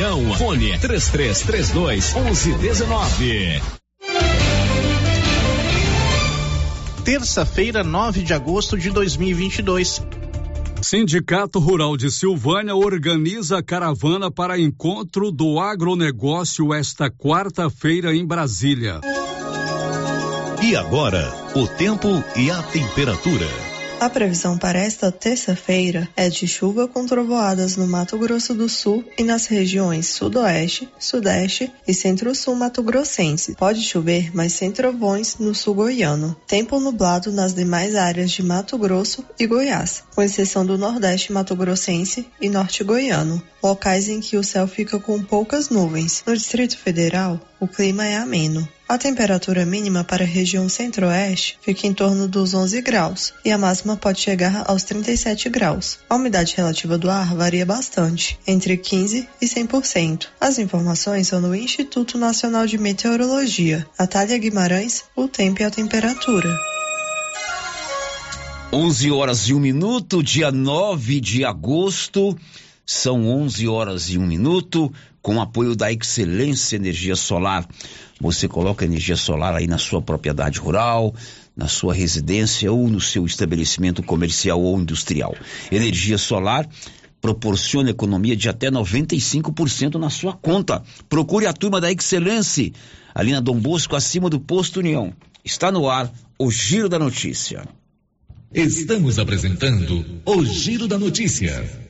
região. Fone 3332 1119. Terça-feira, 9 de agosto de 2022. Sindicato Rural de Silvânia organiza caravana para encontro do agronegócio esta quarta-feira em Brasília. E agora, o tempo e a temperatura. A previsão para esta terça-feira é de chuva com trovoadas no Mato Grosso do Sul e nas regiões Sudoeste, Sudeste e Centro-Sul Mato Grossense. Pode chover, mas sem trovões no sul goiano. Tempo nublado nas demais áreas de Mato Grosso e Goiás, com exceção do Nordeste Mato Grossense e Norte Goiano, locais em que o céu fica com poucas nuvens. No Distrito Federal, o clima é ameno. A temperatura mínima para a região centro-oeste fica em torno dos 11 graus e a máxima pode chegar aos 37 graus. A umidade relativa do ar varia bastante, entre 15 e 100%. As informações são no Instituto Nacional de Meteorologia. Natália Guimarães, o tempo e a temperatura. 11 horas e um minuto, dia 9 de agosto. São 11 horas e um minuto, com apoio da Excelência Energia Solar. Você coloca energia solar aí na sua propriedade rural, na sua residência ou no seu estabelecimento comercial ou industrial. Energia solar proporciona economia de até 95% na sua conta. Procure a turma da Excelência, ali na Dom Bosco, acima do Posto União. Está no ar o Giro da Notícia. Estamos apresentando o Giro da Notícia.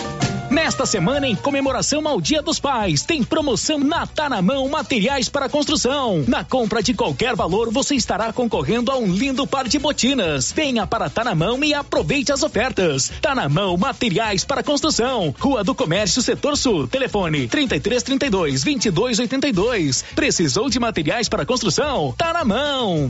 Nesta semana, em comemoração ao Dia dos Pais, tem promoção na Tá na Mão Materiais para Construção. Na compra de qualquer valor, você estará concorrendo a um lindo par de botinas. Venha para Tá na Mão e aproveite as ofertas. Tá na Mão Materiais para Construção. Rua do Comércio, Setor Sul. Telefone 3332 2282. Precisou de materiais para construção? Tá na mão.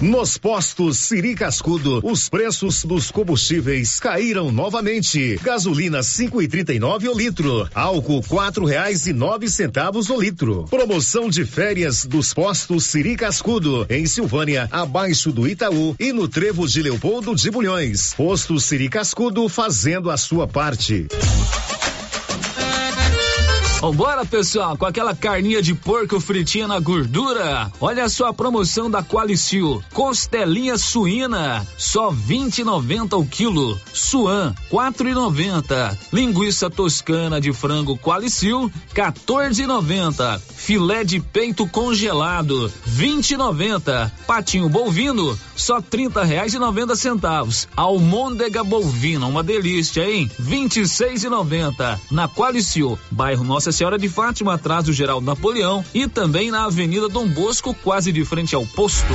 Nos postos Siri Cascudo, os preços dos combustíveis caíram novamente. Gasolina cinco e trinta e nove o litro, álcool quatro reais e nove centavos o litro. Promoção de férias dos postos Siri Cascudo, em Silvânia, abaixo do Itaú e no Trevo de Leopoldo de Bulhões. Posto Siri Cascudo fazendo a sua parte. Vambora, pessoal, com aquela carninha de porco fritinha na gordura. Olha só a promoção da Qualicil. Costelinha suína, só 20,90 o quilo. Suan, 4,90. Linguiça toscana de frango Qualicil, 14,90. Filé de peito congelado, 20,90. Patinho bovino, só 30 reais e 90 centavos. Almôndega bovina, uma delícia, hein? 26,90. Na Qualicil, bairro Nossa nossa Senhora de Fátima, atrás do Geraldo Napoleão e também na Avenida Dom Bosco, quase de frente ao posto.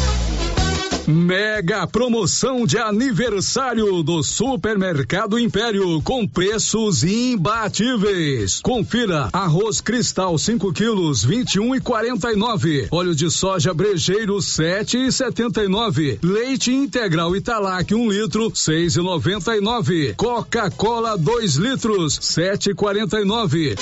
Mega promoção de aniversário do Supermercado Império com preços imbatíveis. Confira: arroz cristal 5 quilos 21 e 49, óleo de soja brejeiro 7 e 79, leite integral Italac 1 um litro 6 e 99, Coca-Cola 2 litros 7 e 49.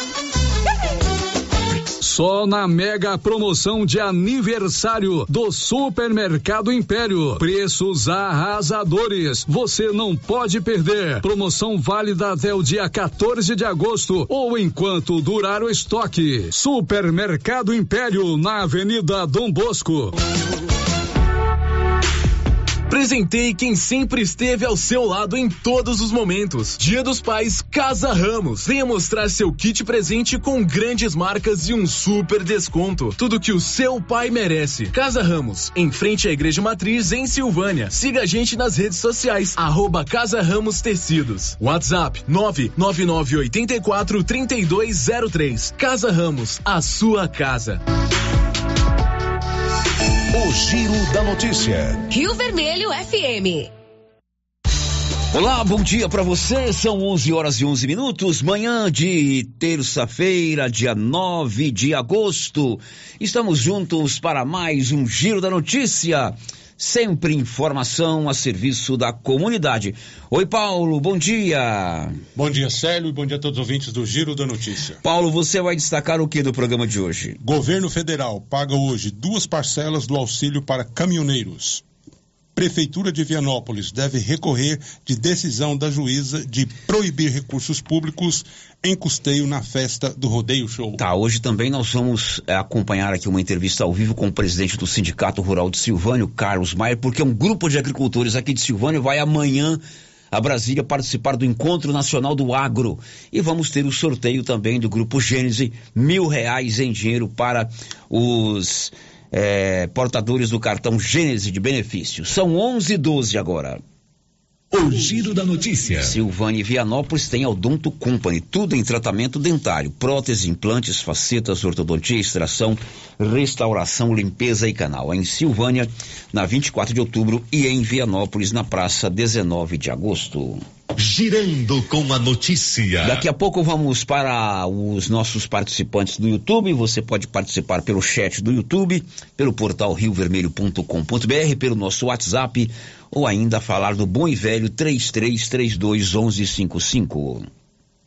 Só na mega promoção de aniversário do Supermercado Império. Preços arrasadores. Você não pode perder. Promoção válida até o dia 14 de agosto ou enquanto durar o estoque. Supermercado Império na Avenida Dom Bosco. Presentei quem sempre esteve ao seu lado em todos os momentos. Dia dos Pais Casa Ramos. Venha mostrar seu kit presente com grandes marcas e um super desconto. Tudo que o seu pai merece. Casa Ramos, em frente à Igreja Matriz em Silvânia. Siga a gente nas redes sociais. Arroba Casa Ramos Tecidos. WhatsApp 99984 3203. Casa Ramos, a sua casa. Giro da Notícia. Rio Vermelho FM. Olá, bom dia para você. São 11 horas e 11 minutos, manhã de terça-feira, dia 9 de agosto. Estamos juntos para mais um Giro da Notícia. Sempre informação a serviço da comunidade. Oi, Paulo, bom dia. Bom dia, Célio, e bom dia a todos os ouvintes do Giro da Notícia. Paulo, você vai destacar o que do programa de hoje? Governo Federal paga hoje duas parcelas do auxílio para caminhoneiros. Prefeitura de Vianópolis deve recorrer de decisão da juíza de proibir recursos públicos em custeio na festa do Rodeio Show. Tá, hoje também nós vamos é, acompanhar aqui uma entrevista ao vivo com o presidente do Sindicato Rural de Silvânia, Carlos Maier, porque um grupo de agricultores aqui de Silvânia vai amanhã a Brasília participar do Encontro Nacional do Agro. E vamos ter o sorteio também do Grupo Gênese, mil reais em dinheiro para os é, portadores do cartão Gênese de benefícios. São 11 e 12 agora. O giro da notícia. Silvânia e Vianópolis tem Odonto Company, tudo em tratamento dentário, prótese, implantes, facetas, ortodontia, extração, restauração, limpeza e canal. Em Silvânia, na 24 de outubro e em Vianópolis, na praça 19 de agosto. Girando com a notícia. Daqui a pouco vamos para os nossos participantes do YouTube. Você pode participar pelo chat do YouTube, pelo portal riovermelho.com.br, pelo nosso WhatsApp ou ainda falar do bom e velho 3332 1155.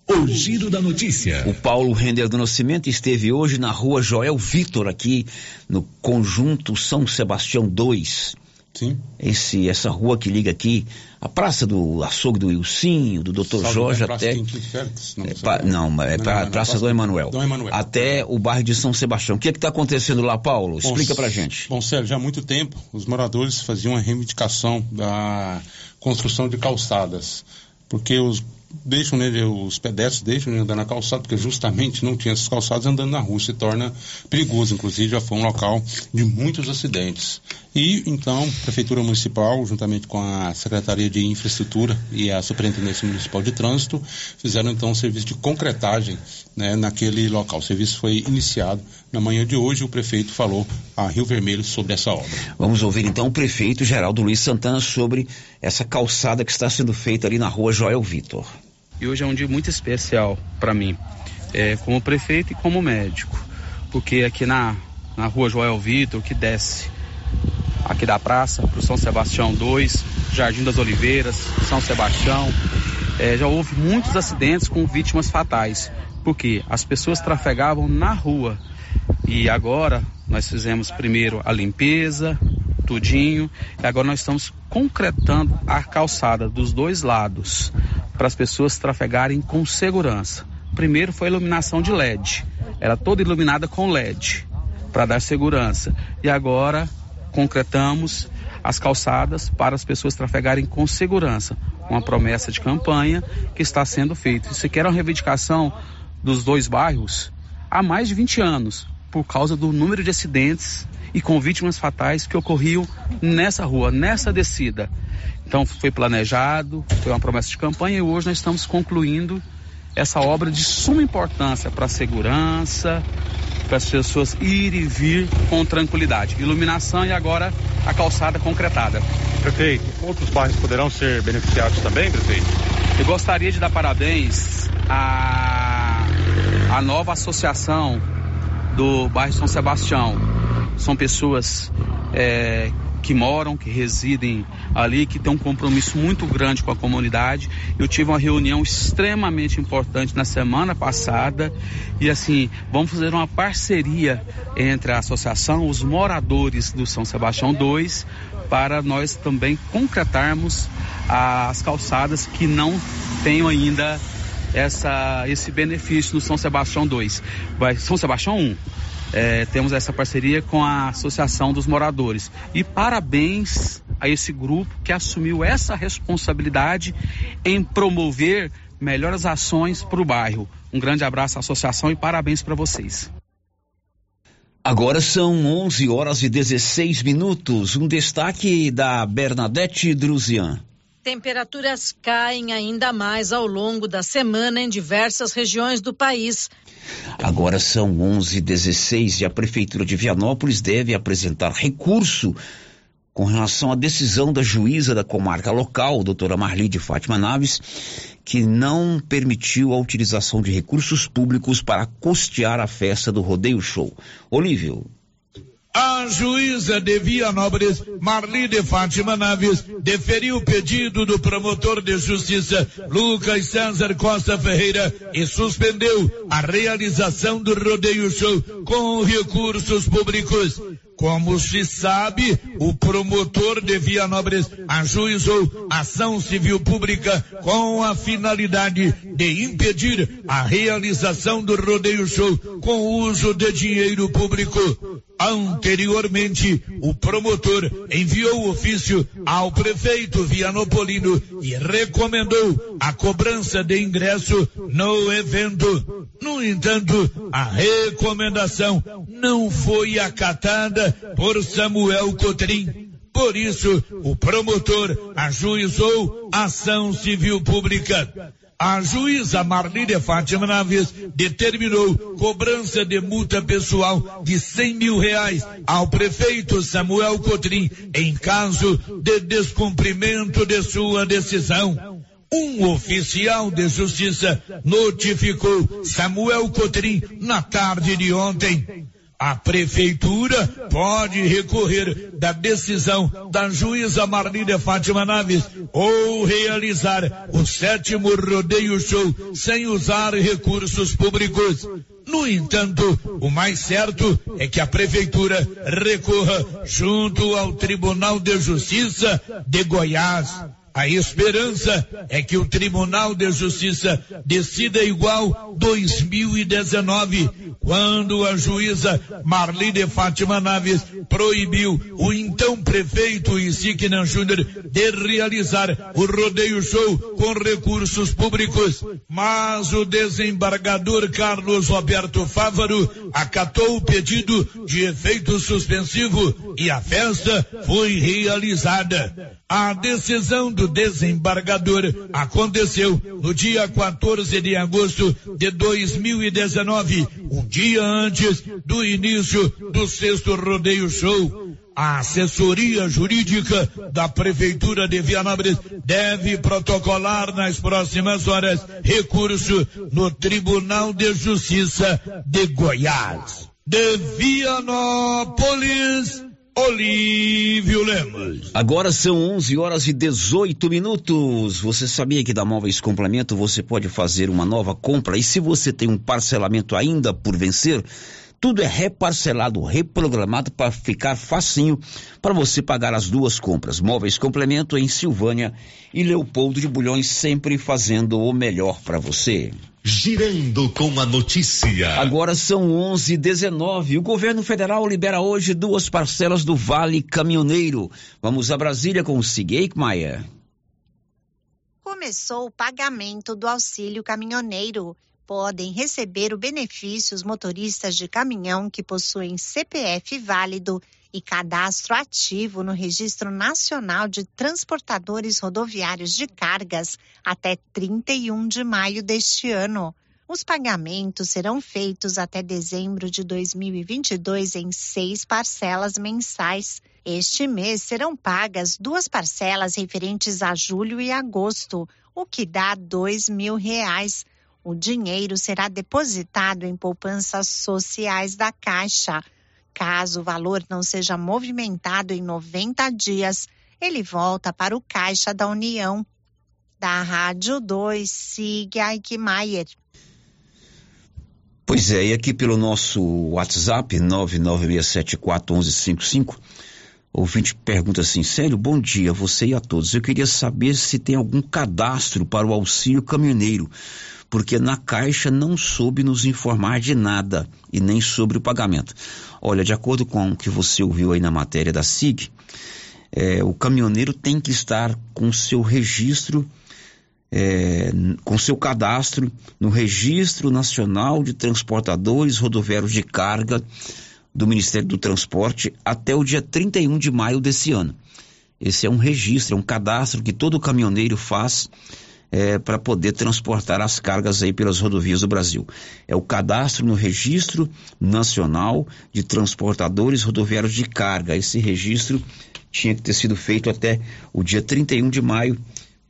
O giro da notícia. O Paulo Render do Nascimento esteve hoje na rua Joel Vitor, aqui no Conjunto São Sebastião 2. Sim. Esse, essa rua que liga aqui, a praça do açougue do Ilcinho, do Dr. Salve Jorge Praça até. Quintim Félix, não, É, qual. não, é Não, pra, não, Praça do Emanuel. Emanuel. Até o bairro de São Sebastião. O que é que está acontecendo lá, Paulo? Explica pra gente. Bom, Sérgio, já há muito tempo os moradores faziam a reivindicação da construção de calçadas, porque os deixam nele, os pedestres deixam andar na calçada, porque justamente não tinha essas calçadas andando na rua, se torna perigoso, inclusive já foi um local de muitos acidentes. E então, a Prefeitura Municipal, juntamente com a Secretaria de Infraestrutura e a Superintendência Municipal de Trânsito, fizeram então um serviço de concretagem né, naquele local. O serviço foi iniciado na manhã de hoje, o prefeito falou a Rio Vermelho sobre essa obra. Vamos ouvir então o prefeito Geraldo Luiz Santana sobre essa calçada que está sendo feita ali na rua Joel Vitor. E hoje é um dia muito especial para mim, é, como prefeito e como médico, porque aqui na, na rua Joel Vitor, que desce aqui da praça para o São Sebastião 2, Jardim das Oliveiras, São Sebastião, é, já houve muitos acidentes com vítimas fatais, porque as pessoas trafegavam na rua e agora nós fizemos primeiro a limpeza, tudinho, e agora nós estamos concretando a calçada dos dois lados para as pessoas trafegarem com segurança. Primeiro foi a iluminação de LED, era toda iluminada com LED para dar segurança. E agora concretamos as calçadas para as pessoas trafegarem com segurança. Uma promessa de campanha que está sendo feita. Isso aqui era uma reivindicação dos dois bairros há mais de 20 anos, por causa do número de acidentes e com vítimas fatais que ocorriam nessa rua, nessa descida. Então foi planejado, foi uma promessa de campanha e hoje nós estamos concluindo essa obra de suma importância para a segurança, para as pessoas ir e vir com tranquilidade. Iluminação e agora a calçada concretada. Prefeito, outros bairros poderão ser beneficiados também, prefeito? Eu gostaria de dar parabéns à, à nova associação do bairro São Sebastião. São pessoas é, que moram, que residem ali, que têm um compromisso muito grande com a comunidade. Eu tive uma reunião extremamente importante na semana passada e assim, vamos fazer uma parceria entre a associação, os moradores do São Sebastião 2, para nós também concretarmos as calçadas que não tenham ainda essa, esse benefício no São Sebastião 2. Vai, São Sebastião 1 é, temos essa parceria com a Associação dos Moradores. E parabéns a esse grupo que assumiu essa responsabilidade em promover melhores ações para o bairro. Um grande abraço à associação e parabéns para vocês. Agora são 11 horas e 16 minutos. Um destaque da Bernadette Druzian. Temperaturas caem ainda mais ao longo da semana em diversas regiões do país. Agora são 11h16 e a Prefeitura de Vianópolis deve apresentar recurso com relação à decisão da juíza da comarca local, doutora Marli de Fátima Naves, que não permitiu a utilização de recursos públicos para custear a festa do Rodeio Show. Olívio. A juíza de Vianópolis, Marli de Fátima Naves, deferiu o pedido do promotor de justiça, Lucas César Costa Ferreira, e suspendeu a realização do rodeio show com recursos públicos. Como se sabe, o promotor de Vianópolis ajuizou ação civil pública com a finalidade de impedir a realização do rodeio show com uso de dinheiro público. Anteriormente, o promotor enviou ofício ao prefeito Vianopolino e recomendou a cobrança de ingresso no evento. No entanto, a recomendação não foi acatada por Samuel Cotrim. Por isso, o promotor ajuizou ação civil pública. A juíza Marlília Fátima Naves determinou cobrança de multa pessoal de 100 mil reais ao prefeito Samuel Cotrim em caso de descumprimento de sua decisão. Um oficial de justiça notificou Samuel Cotrim na tarde de ontem. A prefeitura pode recorrer da decisão da juíza Marlília Fátima Naves ou realizar o sétimo rodeio show sem usar recursos públicos. No entanto, o mais certo é que a prefeitura recorra junto ao Tribunal de Justiça de Goiás. A esperança é que o Tribunal de Justiça decida igual 2019, quando a juíza Marli de Fátima Naves proibiu o então prefeito Isignan Júnior de realizar o rodeio show com recursos públicos. Mas o desembargador Carlos Roberto Fávaro acatou o pedido de efeito suspensivo e a festa foi realizada. A decisão do desembargador aconteceu no dia 14 de agosto de 2019, um dia antes do início do sexto rodeio show. A assessoria jurídica da Prefeitura de Vianópolis deve protocolar nas próximas horas recurso no Tribunal de Justiça de Goiás. De Vianópolis, Olívio Lemos. Agora são 11 horas e 18 minutos. Você sabia que da Móveis Complemento você pode fazer uma nova compra e se você tem um parcelamento ainda por vencer, tudo é reparcelado, reprogramado para ficar facinho para você pagar as duas compras. Móveis Complemento em Silvânia e Leopoldo de Bulhões sempre fazendo o melhor para você. Girando com a notícia. Agora são 11:19. O governo federal libera hoje duas parcelas do Vale Caminhoneiro. Vamos a Brasília com o Sig Maia. Começou o pagamento do auxílio caminhoneiro. Podem receber o benefício os motoristas de caminhão que possuem CPF válido e cadastro ativo no Registro Nacional de Transportadores Rodoviários de Cargas até 31 de maio deste ano. Os pagamentos serão feitos até dezembro de 2022 em seis parcelas mensais. Este mês serão pagas duas parcelas referentes a julho e agosto, o que dá dois mil reais. O dinheiro será depositado em poupanças sociais da Caixa. Caso o valor não seja movimentado em 90 dias, ele volta para o Caixa da União. Da Rádio 2, siga Eichmeier. Pois é, e aqui pelo nosso WhatsApp, 996741155, o ouvinte pergunta assim, sério, bom dia, você e a todos. Eu queria saber se tem algum cadastro para o auxílio caminhoneiro, porque na Caixa não soube nos informar de nada e nem sobre o pagamento. Olha, de acordo com o que você ouviu aí na matéria da SIG, é, o caminhoneiro tem que estar com seu registro é, com seu cadastro no Registro Nacional de Transportadores Rodoviários de Carga do Ministério do Transporte até o dia 31 de maio desse ano. Esse é um registro, é um cadastro que todo caminhoneiro faz é, para poder transportar as cargas aí pelas rodovias do Brasil. É o cadastro no Registro Nacional de Transportadores Rodoviários de Carga. Esse registro tinha que ter sido feito até o dia 31 de maio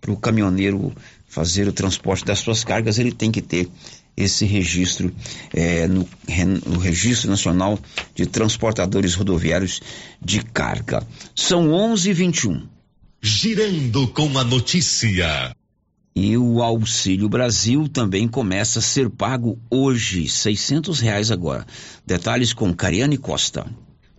para o caminhoneiro fazer o transporte das suas cargas, ele tem que ter esse registro é, no, no, Registro Nacional de Transportadores Rodoviários de Carga. São 11:21. Girando com a notícia. E o Auxílio Brasil também começa a ser pago hoje, seiscentos reais agora. Detalhes com Cariane Costa.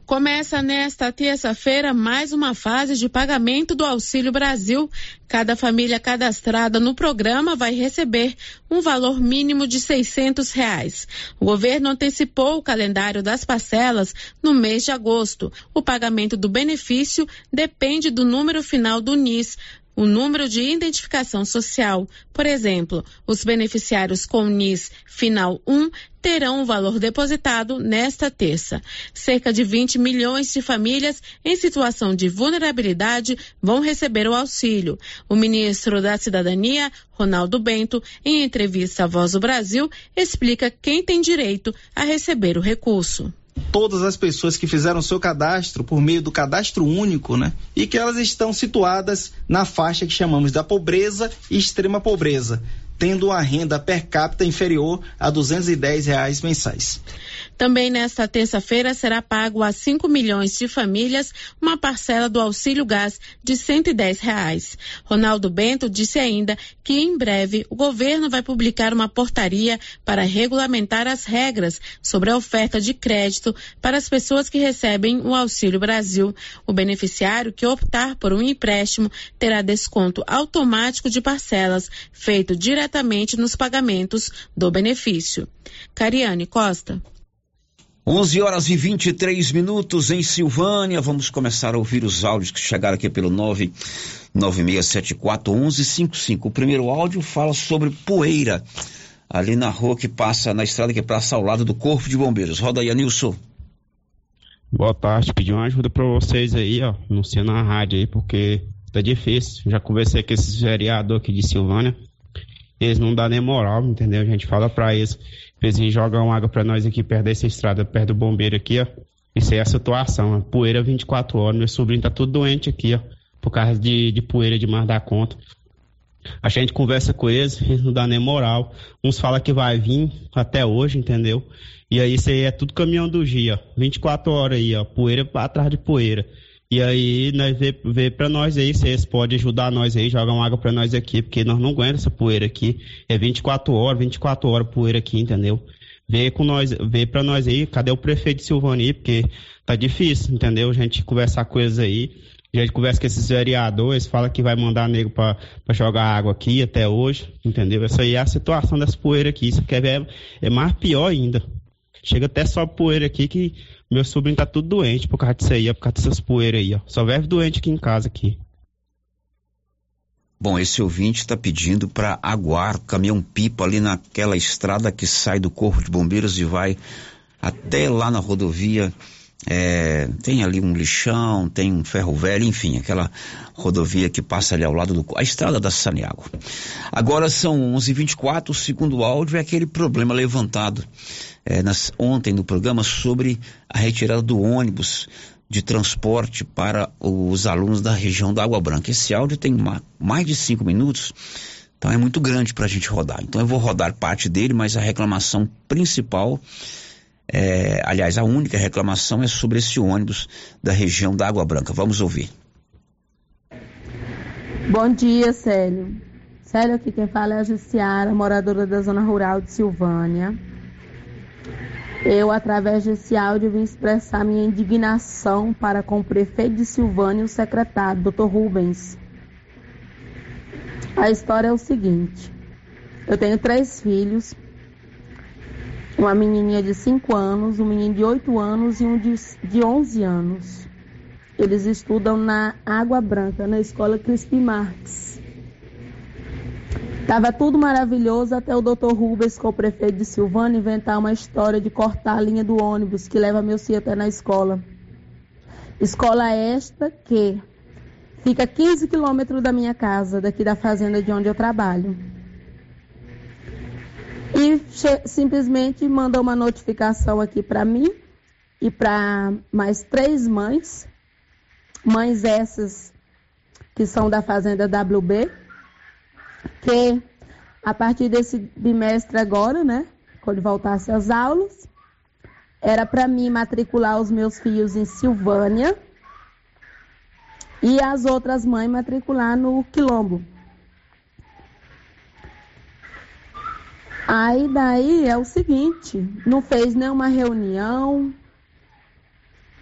Começa nesta terça-feira mais uma fase de pagamento do Auxílio Brasil. Cada família cadastrada no programa vai receber um valor mínimo de 600 reais. O governo antecipou o calendário das parcelas no mês de agosto. O pagamento do benefício depende do número final do NIS, o número de identificação social. Por exemplo, os beneficiários com NIS final 1 terão o valor depositado nesta terça. Cerca de 20 milhões de famílias em situação de vulnerabilidade vão receber o auxílio. O ministro da Cidadania, Ronaldo Bento, em entrevista à Voz do Brasil, explica quem tem direito a receber o recurso todas as pessoas que fizeram seu cadastro por meio do cadastro único, né? E que elas estão situadas na faixa que chamamos da pobreza e extrema pobreza tendo uma renda per capita inferior a 210 reais mensais. Também nesta terça-feira será pago a 5 milhões de famílias uma parcela do auxílio gás de 110 reais. Ronaldo Bento disse ainda que em breve o governo vai publicar uma portaria para regulamentar as regras sobre a oferta de crédito para as pessoas que recebem o Auxílio Brasil. O beneficiário que optar por um empréstimo terá desconto automático de parcelas feito diretamente diretamente nos pagamentos do benefício. Cariane Costa. 11 horas e 23 minutos em Silvânia. Vamos começar a ouvir os áudios que chegaram aqui pelo 996741155. O primeiro áudio fala sobre poeira ali na rua que passa, na estrada que passa ao lado do Corpo de Bombeiros. Roda aí, Anilson. Boa tarde, pedi uma ajuda para vocês aí, ó, anunciando na rádio aí, porque tá difícil. Já conversei com esses vereadores aqui de Silvânia eles não dão nem moral, entendeu? A gente fala pra eles, eles jogam água pra nós aqui perto dessa estrada, perto do bombeiro aqui, ó. Isso é a situação, ó. poeira 24 horas, meu sobrinho tá tudo doente aqui, ó, por causa de, de poeira demais da conta. A gente conversa com eles, eles não dão nem moral. Uns falam que vai vir até hoje, entendeu? E aí isso aí é tudo caminhão do dia, ó. 24 horas aí, ó, poeira atrás de poeira. E aí, nós vê, vê pra nós aí, vocês podem ajudar nós aí, jogam água pra nós aqui, porque nós não aguentamos essa poeira aqui. É 24 horas, 24 horas poeira aqui, entendeu? Vê com nós, vê pra nós aí, cadê o prefeito de Silvani? Porque tá difícil, entendeu? A gente conversar coisas aí. A gente conversa com esses vereadores, fala que vai mandar nego pra jogar água aqui até hoje, entendeu? Essa aí é a situação dessa poeira aqui. Isso quer ver é, é mais pior ainda. Chega até só poeira aqui que meu sobrinho tá tudo doente por causa disso aí, por causa dessas poeiras aí, ó. Só vive doente aqui em casa aqui. Bom, esse ouvinte está pedindo para aguar caminhão-pipa ali naquela estrada que sai do Corpo de Bombeiros e vai até lá na rodovia é, tem ali um lixão, tem um ferro velho, enfim, aquela rodovia que passa ali ao lado do. a estrada da Saniago. Agora são 11h24, o segundo áudio é aquele problema levantado é, nas, ontem no programa sobre a retirada do ônibus de transporte para os alunos da região da Água Branca. Esse áudio tem mais de cinco minutos, então é muito grande para a gente rodar. Então eu vou rodar parte dele, mas a reclamação principal é, aliás, a única reclamação é sobre esse ônibus da região da Água Branca. Vamos ouvir. Bom dia, Célio. Célio, aqui quem fala é a Jussiara, moradora da zona rural de Silvânia. Eu, através desse áudio, vim expressar minha indignação para com o prefeito de Silvânia e o secretário, Dr. Rubens. A história é o seguinte: eu tenho três filhos, uma menininha de 5 anos, um menino de 8 anos e um de, de 11 anos. Eles estudam na Água Branca, na escola Crispim Marques. Tava tudo maravilhoso até o Dr. Rubens, com o prefeito de Silvânia, inventar uma história de cortar a linha do ônibus que leva meu filho até na escola. Escola esta que fica 15 quilômetros da minha casa, daqui da fazenda de onde eu trabalho e simplesmente mandou uma notificação aqui para mim e para mais três mães, mães essas que são da fazenda WB, que a partir desse bimestre agora, né, quando voltasse às aulas, era para mim matricular os meus filhos em Silvânia e as outras mães matricular no Quilombo. Aí daí é o seguinte, não fez nenhuma reunião,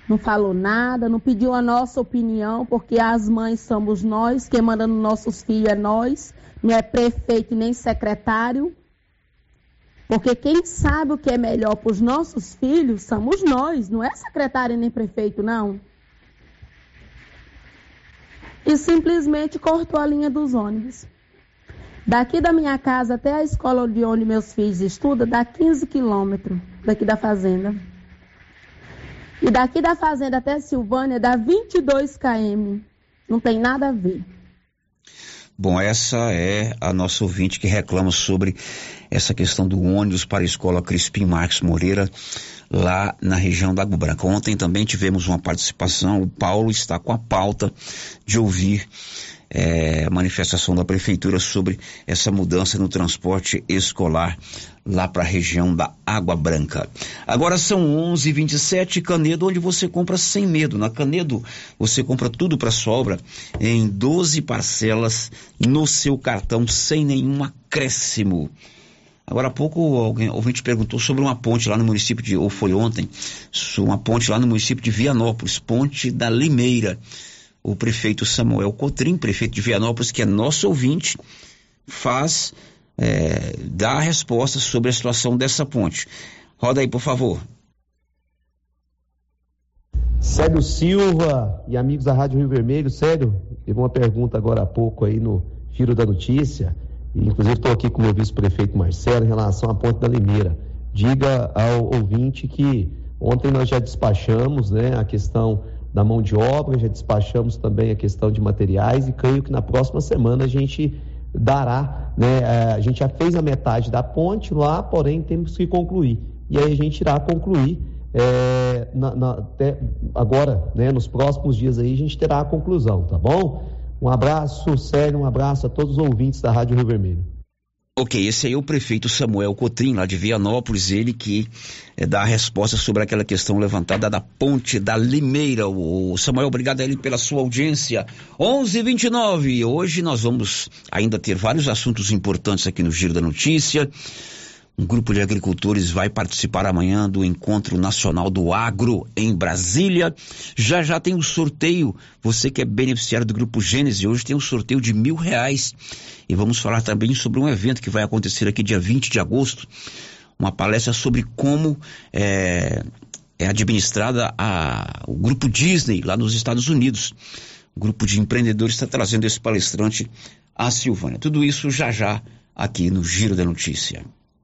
não falou nada, não pediu a nossa opinião, porque as mães somos nós, quem manda nos nossos filhos é nós, não é prefeito nem secretário. Porque quem sabe o que é melhor para os nossos filhos somos nós, não é secretário nem prefeito, não. E simplesmente cortou a linha dos ônibus. Daqui da minha casa até a escola de onde meus filhos estudam, dá 15 quilômetros daqui da fazenda. E daqui da fazenda até Silvânia dá 22 km. Não tem nada a ver. Bom, essa é a nossa ouvinte que reclama sobre essa questão do ônibus para a escola Crispim Marques Moreira, lá na região da Água Branca. Ontem também tivemos uma participação, o Paulo está com a pauta de ouvir é, manifestação da prefeitura sobre essa mudança no transporte escolar lá para a região da Água Branca. Agora são 11:27 Canedo, onde você compra sem medo. Na Canedo você compra tudo para sua obra em 12 parcelas no seu cartão sem nenhum acréscimo. Agora há pouco alguém ouvinte perguntou sobre uma ponte lá no município de, ou foi ontem, uma ponte lá no município de Vianópolis, ponte da Limeira o prefeito Samuel Cotrim, prefeito de Vianópolis, que é nosso ouvinte, faz, é, dá a resposta sobre a situação dessa ponte. Roda aí, por favor. Célio Silva e amigos da Rádio Rio Vermelho, Célio, teve uma pergunta agora há pouco aí no Giro da Notícia, e inclusive estou aqui com o meu vice-prefeito Marcelo em relação à Ponte da Limeira. Diga ao ouvinte que ontem nós já despachamos né, a questão da mão de obra, já despachamos também a questão de materiais e creio que na próxima semana a gente dará, né? É, a gente já fez a metade da ponte lá, porém temos que concluir. E aí a gente irá concluir é, na, na, até agora, né? Nos próximos dias aí a gente terá a conclusão, tá bom? Um abraço, sério, um abraço a todos os ouvintes da Rádio Rio Vermelho. Ok, esse aí é o prefeito Samuel Cotrim, lá de Vianópolis, ele que é, dá a resposta sobre aquela questão levantada da ponte da Limeira. O Samuel, obrigado a ele pela sua audiência. 11:29. Hoje nós vamos ainda ter vários assuntos importantes aqui no Giro da Notícia. Um grupo de agricultores vai participar amanhã do Encontro Nacional do Agro em Brasília. Já já tem o um sorteio. Você que é beneficiário do Grupo Gênese, hoje tem um sorteio de mil reais. E vamos falar também sobre um evento que vai acontecer aqui dia 20 de agosto. Uma palestra sobre como é, é administrada a, o Grupo Disney lá nos Estados Unidos. O grupo de empreendedores está trazendo esse palestrante a Silvânia. Tudo isso já já aqui no Giro da Notícia.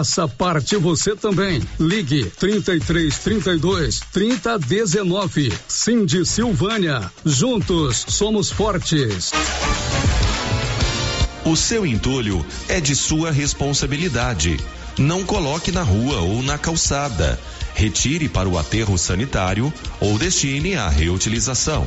Faça parte você também. Ligue 33 32 30 19. Cindy Silvânia. Juntos somos fortes. O seu entulho é de sua responsabilidade. Não coloque na rua ou na calçada. Retire para o aterro sanitário ou destine à reutilização.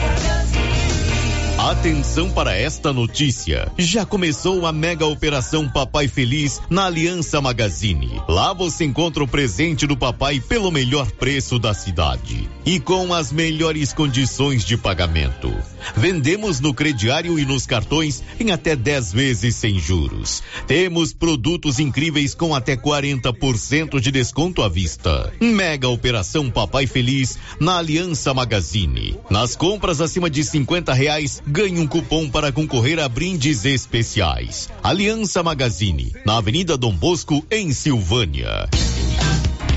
Thank you. Atenção para esta notícia. Já começou a mega operação Papai Feliz na Aliança Magazine. Lá você encontra o presente do papai pelo melhor preço da cidade e com as melhores condições de pagamento. Vendemos no crediário e nos cartões em até 10 vezes sem juros. Temos produtos incríveis com até 40% de desconto à vista. Mega operação Papai Feliz na Aliança Magazine. Nas compras acima de 50 reais, ganhe um cupom para concorrer a brindes especiais. Aliança Magazine, na Avenida Dom Bosco, em Silvânia.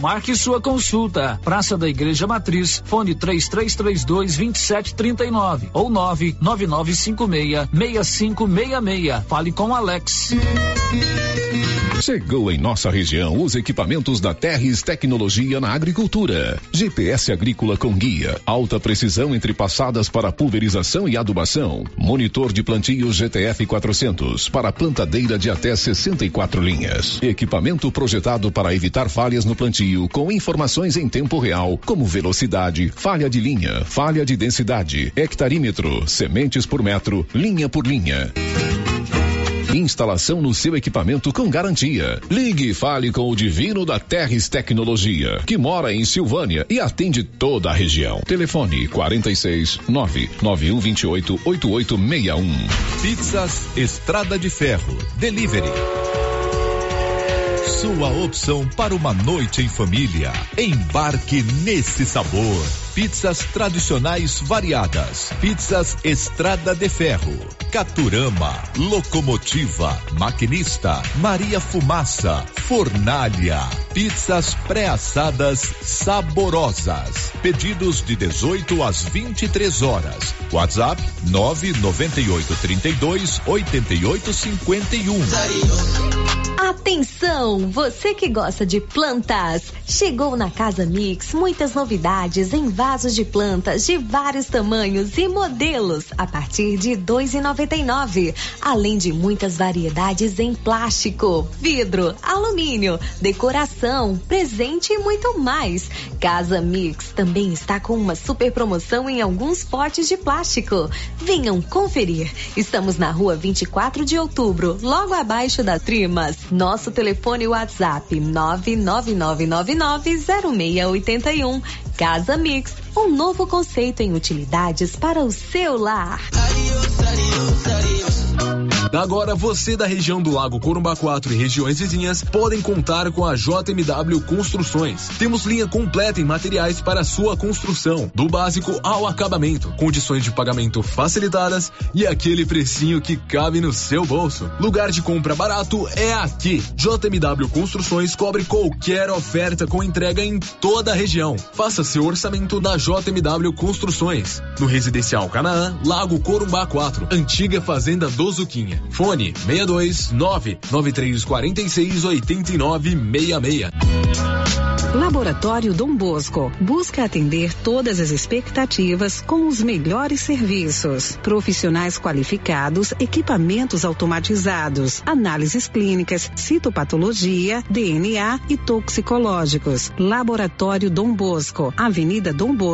Marque sua consulta. Praça da Igreja Matriz, fone 3332 2739 ou 99956 6566. Fale com Alex. Chegou em nossa região os equipamentos da Terres Tecnologia na Agricultura. GPS agrícola com guia, alta precisão entre passadas para pulverização e adubação. Monitor de plantio GTF 400 para plantadeira de até 64 linhas. Equipamento projetado para evitar falhas no plantio com informações em tempo real, como velocidade, falha de linha, falha de densidade, hectarímetro, sementes por metro, linha por linha. Instalação no seu equipamento com garantia. Ligue e fale com o Divino da Terres Tecnologia, que mora em Silvânia e atende toda a região. Telefone 46 99128 8861. Pizzas Estrada de Ferro. Delivery. Sua opção para uma noite em família. Embarque nesse sabor. Pizzas tradicionais variadas. Pizzas Estrada de Ferro. Caturama. Locomotiva. Maquinista. Maria Fumaça. Fornalha. Pizzas pré-assadas saborosas. Pedidos de 18 às 23 horas. WhatsApp 998 32 88 51. Atenção, você que gosta de plantas. Chegou na Casa Mix muitas novidades em vasos de plantas de vários tamanhos e modelos a partir de R$ 2,99. Além de muitas variedades em plástico, vidro, alumínio, decoração, presente e muito mais. Casa Mix também está com uma super promoção em alguns potes de plástico. Venham conferir. Estamos na rua 24 de outubro, logo abaixo da Trimas. Nosso telefone WhatsApp 999990681. Casa Mix, um novo conceito em utilidades para o seu lar. Agora você da região do Lago Corumbá 4 e regiões vizinhas podem contar com a JMW Construções. Temos linha completa em materiais para sua construção, do básico ao acabamento, condições de pagamento facilitadas e aquele precinho que cabe no seu bolso. Lugar de compra barato é aqui. JMW Construções cobre qualquer oferta com entrega em toda a região. Faça seu orçamento na JMW Construções. No Residencial Canaã, Lago Corumbá 4, antiga Fazenda do Zuquinha. Fone 62 99346 8966. Laboratório Dom Bosco busca atender todas as expectativas com os melhores serviços. Profissionais qualificados, equipamentos automatizados, análises clínicas, citopatologia, DNA e toxicológicos. Laboratório Dom Bosco, Avenida Dom Bosco,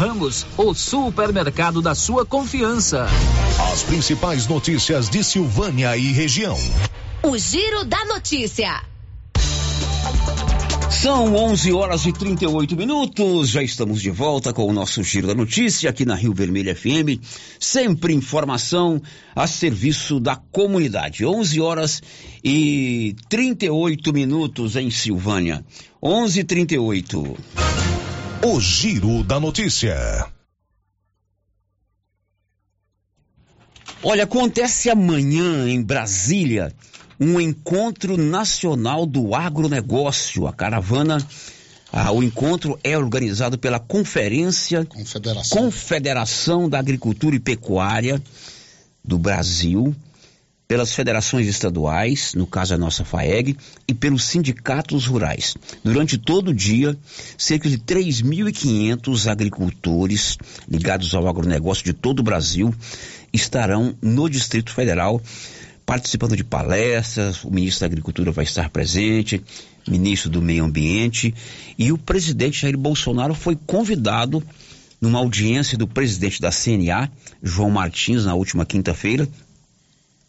Ramos, o supermercado da sua confiança. As principais notícias de Silvânia e região. O Giro da Notícia. São 11 horas e 38 minutos. Já estamos de volta com o nosso Giro da Notícia aqui na Rio Vermelho FM. Sempre informação a serviço da comunidade. 11 horas e 38 minutos em Silvânia. 11 e 38. O Giro da Notícia. Olha, acontece amanhã em Brasília um encontro nacional do agronegócio. A caravana, ah, o encontro é organizado pela Conferência Confederação. Confederação da Agricultura e Pecuária do Brasil, pelas federações estaduais, no caso a nossa FAEG, e pelos sindicatos rurais. Durante todo o dia, cerca de 3.500 agricultores ligados ao agronegócio de todo o Brasil estarão no Distrito Federal participando de palestras, o ministro da Agricultura vai estar presente, ministro do Meio Ambiente, e o presidente Jair Bolsonaro foi convidado numa audiência do presidente da CNA, João Martins, na última quinta-feira,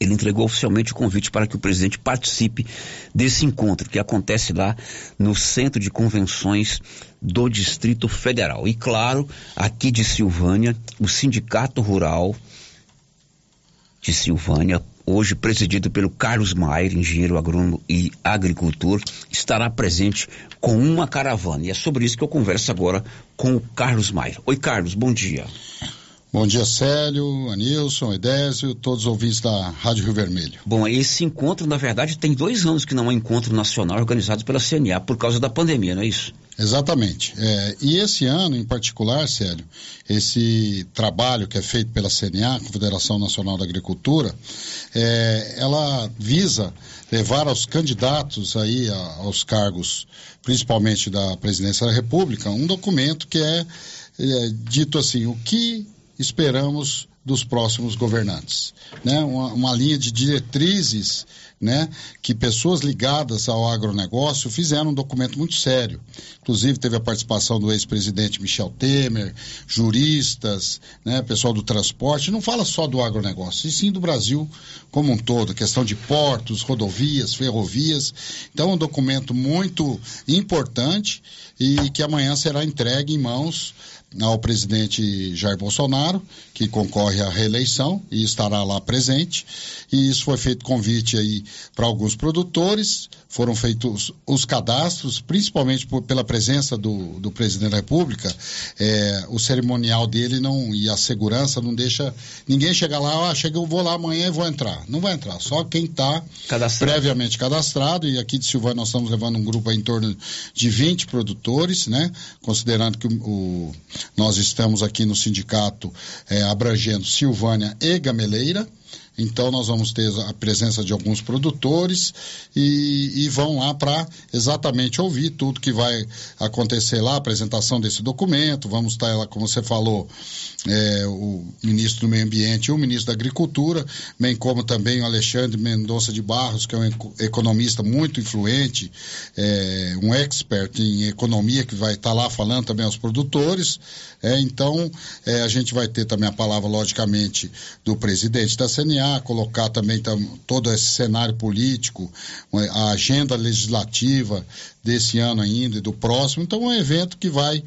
ele entregou oficialmente o convite para que o presidente participe desse encontro que acontece lá no Centro de Convenções do Distrito Federal. E claro, aqui de Silvânia, o Sindicato Rural de Silvânia, hoje presidido pelo Carlos Maier, engenheiro agrônomo e agricultor, estará presente com uma caravana. E é sobre isso que eu converso agora com o Carlos Maier. Oi, Carlos, bom dia. Bom dia, Célio, Anilson, Edésio, todos os ouvintes da Rádio Rio Vermelho. Bom, esse encontro, na verdade, tem dois anos que não é encontro nacional organizado pela CNA por causa da pandemia, não é isso? Exatamente. É, e esse ano, em particular, Célio, esse trabalho que é feito pela CNA, Confederação Nacional da Agricultura, é, ela visa levar aos candidatos aí a, aos cargos, principalmente da presidência da República, um documento que é, é dito assim, o que esperamos dos próximos governantes, né? Uma, uma, linha de diretrizes, né? Que pessoas ligadas ao agronegócio fizeram um documento muito sério. Inclusive teve a participação do ex-presidente Michel Temer, juristas, né? Pessoal do transporte. Não fala só do agronegócio, e sim do Brasil como um todo, questão de portos, rodovias, ferrovias. Então, é um documento muito importante e que amanhã será entregue em mãos ao presidente Jair Bolsonaro, que concorre à reeleição e estará lá presente. E isso foi feito convite aí para alguns produtores, foram feitos os cadastros, principalmente por, pela presença do, do presidente da República. É, o cerimonial dele não e a segurança não deixa ninguém chegar lá, ah, chega, eu vou lá amanhã e vou entrar. Não vai entrar, só quem está previamente cadastrado. E aqui de Silvânia nós estamos levando um grupo em torno de 20 produtores, né? Considerando que o, o nós estamos aqui no sindicato é, abrangendo Silvânia e Gameleira. Então, nós vamos ter a presença de alguns produtores e, e vão lá para exatamente ouvir tudo que vai acontecer lá, a apresentação desse documento. Vamos estar lá, como você falou, é, o ministro do Meio Ambiente e o ministro da Agricultura, bem como também o Alexandre Mendonça de Barros, que é um economista muito influente, é, um expert em economia, que vai estar lá falando também aos produtores. É, então, é, a gente vai ter também a palavra, logicamente, do presidente da CNA, colocar também tam, todo esse cenário político, a agenda legislativa desse ano ainda e do próximo. Então, é um evento que vai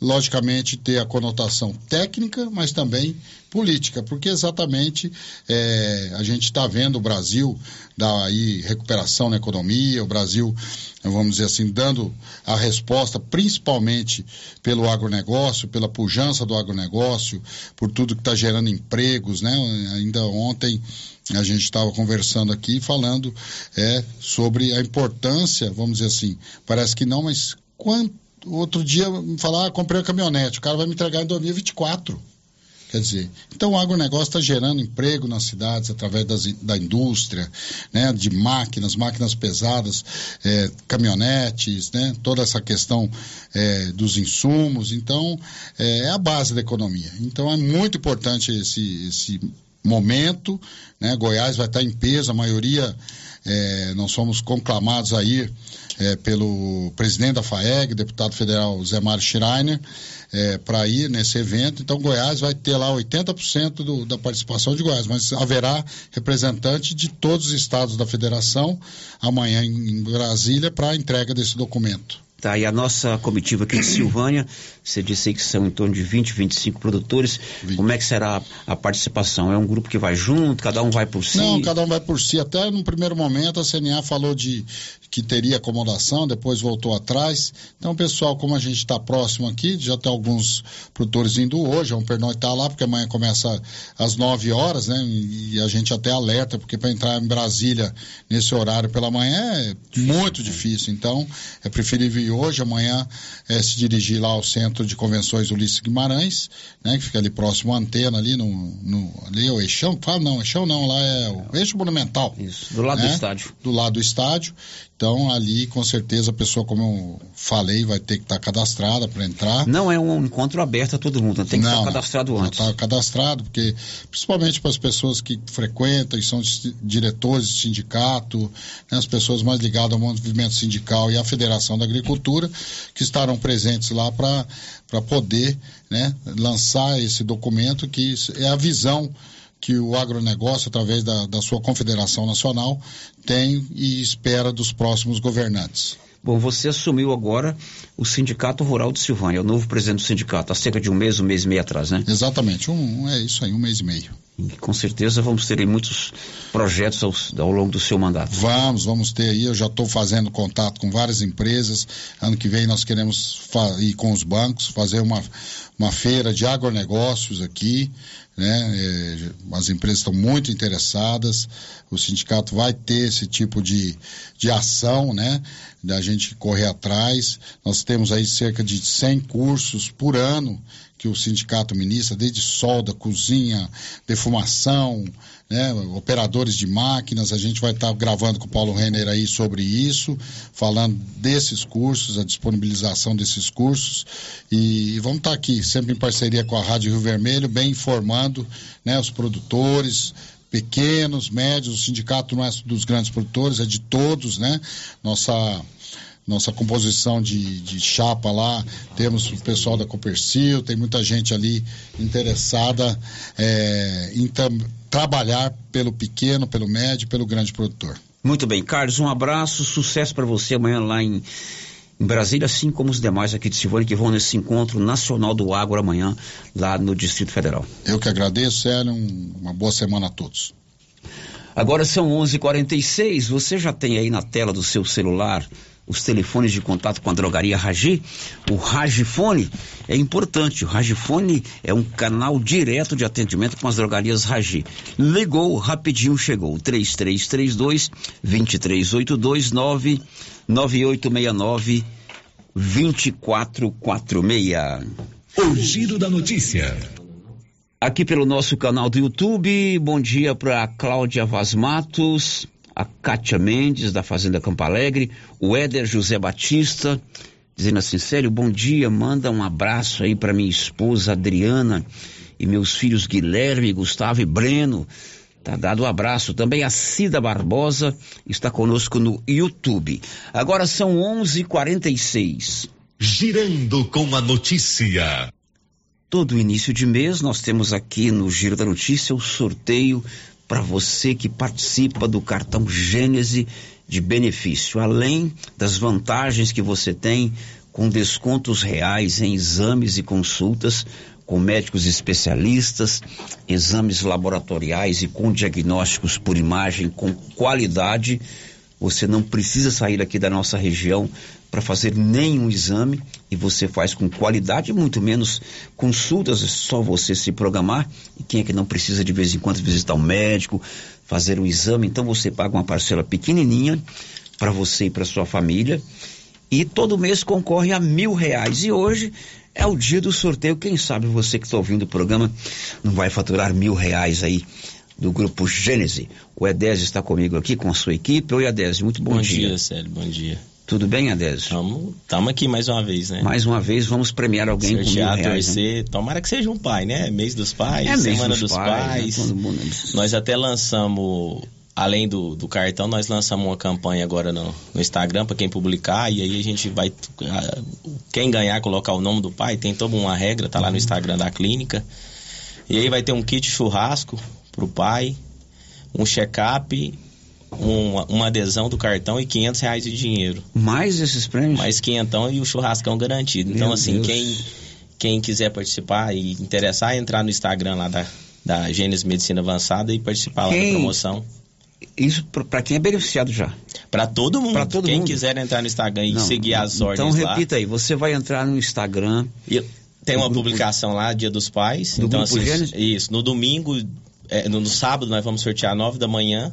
logicamente ter a conotação técnica, mas também política, porque exatamente é, a gente está vendo o Brasil dar aí recuperação na economia, o Brasil, vamos dizer assim, dando a resposta principalmente pelo agronegócio, pela pujança do agronegócio, por tudo que está gerando empregos, né? Ainda ontem a gente estava conversando aqui falando é, sobre a importância, vamos dizer assim, parece que não, mas quanto outro dia me falar, ah, comprei uma caminhonete, o cara vai me entregar em 2024. Quer dizer, então o agronegócio está gerando emprego nas cidades através das, da indústria, né, de máquinas, máquinas pesadas, é, caminhonetes, né, toda essa questão é, dos insumos. Então, é, é, a base da economia. Então, é muito importante esse, esse momento. Né, Goiás vai estar em peso, a maioria, é, nós somos conclamados a ir é, pelo presidente da FAEG, deputado federal Zé Mário Schreiner, é, para ir nesse evento. Então, Goiás vai ter lá 80% do, da participação de Goiás, mas haverá representante de todos os estados da federação amanhã em, Brasília para a entrega desse documento. Tá, e a nossa comitiva aqui de Silvânia, você disse que são em torno de 20, 25 produtores. 20. Como é que será a participação? É um grupo que vai junto, cada um vai por si? Não, cada um vai por si. Até no primeiro momento a CNA falou de que teria acomodação, depois voltou atrás. Então, pessoal, como a gente está próximo aqui, já tem alguns produtores indo hoje, vamos pernoitar lá, porque amanhã começa às 9 horas, né? E a gente até alerta, porque para entrar em Brasília nesse horário pela manhã é muito difícil. Então, é preferível hoje, amanhã é, se dirigir lá ao Centro de Convenções Ulisses Guimarães, né, que fica ali próximo à antena, ali no, no ali é o Eixão, fala não, Eixão não, lá é o Eixo Monumental. Isso, do lado né, do estádio. Do lado do estádio. Então, ali, com certeza, a pessoa, como eu falei, vai ter que estar cadastrada para entrar. Não é um encontro aberto a todo mundo, tem que não, estar cadastrado antes. Está cadastrado, porque, principalmente para as pessoas que frequentam e são diretores de sindicato, né, as pessoas mais ligadas ao movimento sindical e à Federação da Agricultura, que estarão presentes lá para poder né, lançar esse documento, que é a visão que o agronegócio, através da, da sua confederação nacional, tem e espera dos próximos governantes. Bom, você assumiu agora o Sindicato Rural de Silvânia, o novo presidente do sindicato, há cerca de um mês, um mês e meio atrás, né? Exatamente, um, é isso aí, um mês e meio. E com certeza vamos ter aí muitos projetos ao, ao longo do seu mandato. Vamos, vamos ter aí. Eu já estou fazendo contato com várias empresas. Ano que vem nós queremos ir com os bancos, fazer uma, uma feira de agronegócios aqui. Né? É, as empresas estão muito interessadas, o sindicato vai ter esse tipo de, de ação, né? Da gente correr atrás. Nós temos aí cerca de 100 cursos por ano que o sindicato ministra, desde solda, cozinha, defumação, né, operadores de máquinas. A gente vai estar gravando com o Paulo Renner aí sobre isso, falando desses cursos, a disponibilização desses cursos. E, e vamos estar aqui, sempre em parceria com a Rádio Rio Vermelho, bem informando né, os produtores, pequenos, médios, o sindicato não é dos grandes produtores, é de todos, né? Nossa nossa composição de, de chapa lá, temos o pessoal da Copercil, tem muita gente ali interessada é, em trabalhar pelo pequeno, pelo médio, pelo grande produtor. Muito bem, Carlos, um abraço, sucesso para você amanhã lá em, em Brasília, assim como os demais aqui de Silvânia que vão nesse encontro nacional do agro amanhã lá no Distrito Federal. Eu que agradeço, Célio, um, uma boa semana a todos. Agora são 11:46. Você já tem aí na tela do seu celular os telefones de contato com a drogaria Ragi, o Ragifone é importante. O Ragifone é um canal direto de atendimento com as drogarias Ragi. Ligou, rapidinho chegou. 3332 2382 99869 2446. O giro da notícia. Aqui pelo nosso canal do YouTube, bom dia para Cláudia Vaz Matos, a Kátia Mendes, da Fazenda Campo Alegre, o Éder José Batista, dizendo assim, sério, bom dia, manda um abraço aí para minha esposa Adriana e meus filhos Guilherme, Gustavo e Breno. Tá dado um abraço. Também a Cida Barbosa está conosco no YouTube. Agora são 11:46. Girando com a notícia. Todo início de mês nós temos aqui no Giro da Notícia o sorteio para você que participa do cartão Gênese de benefício, além das vantagens que você tem com descontos reais em exames e consultas com médicos especialistas, exames laboratoriais e com diagnósticos por imagem com qualidade. Você não precisa sair aqui da nossa região para fazer nenhum exame e você faz com qualidade, muito menos consultas, é só você se programar. E quem é que não precisa de vez em quando visitar um médico, fazer um exame? Então você paga uma parcela pequenininha para você e para sua família e todo mês concorre a mil reais. E hoje é o dia do sorteio. Quem sabe você que está ouvindo o programa não vai faturar mil reais aí do grupo Gênese. O Edésio está comigo aqui com a sua equipe. Oi, Edésio, muito bom, bom dia. Bom dia, Célio, bom dia. Tudo bem, Adésio? Estamos aqui mais uma vez, né? Mais uma vez, vamos premiar alguém Sortear, com mil reais, torcer. Né? Tomara que seja um pai, né? Mês dos pais, é Semana dos, dos Pais. pais. Né? Nós até lançamos, além do, do cartão, nós lançamos uma campanha agora no, no Instagram para quem publicar e aí a gente vai... Quem ganhar, colocar o nome do pai, tem toda uma regra, tá lá no Instagram da clínica. E aí vai ter um kit churrasco pro pai, um check-up uma, uma, adesão do cartão e 500 reais de dinheiro. Mais esses prêmios? Mais quinhentão e o churrascão garantido. Meu então, assim, quem, quem quiser participar e interessar, entrar no Instagram lá da, da Gênesis Medicina Avançada e participar quem... lá da promoção. Isso para quem é beneficiado já? Para todo mundo. Para todo quem mundo. quiser entrar no Instagram e Não, seguir as ordens Então repita lá. aí, você vai entrar no Instagram. E tem uma grupo... publicação lá, Dia dos Pais. Do então, assim, Gênesis? isso. No domingo, é, no, no sábado, nós vamos sortear nove da manhã.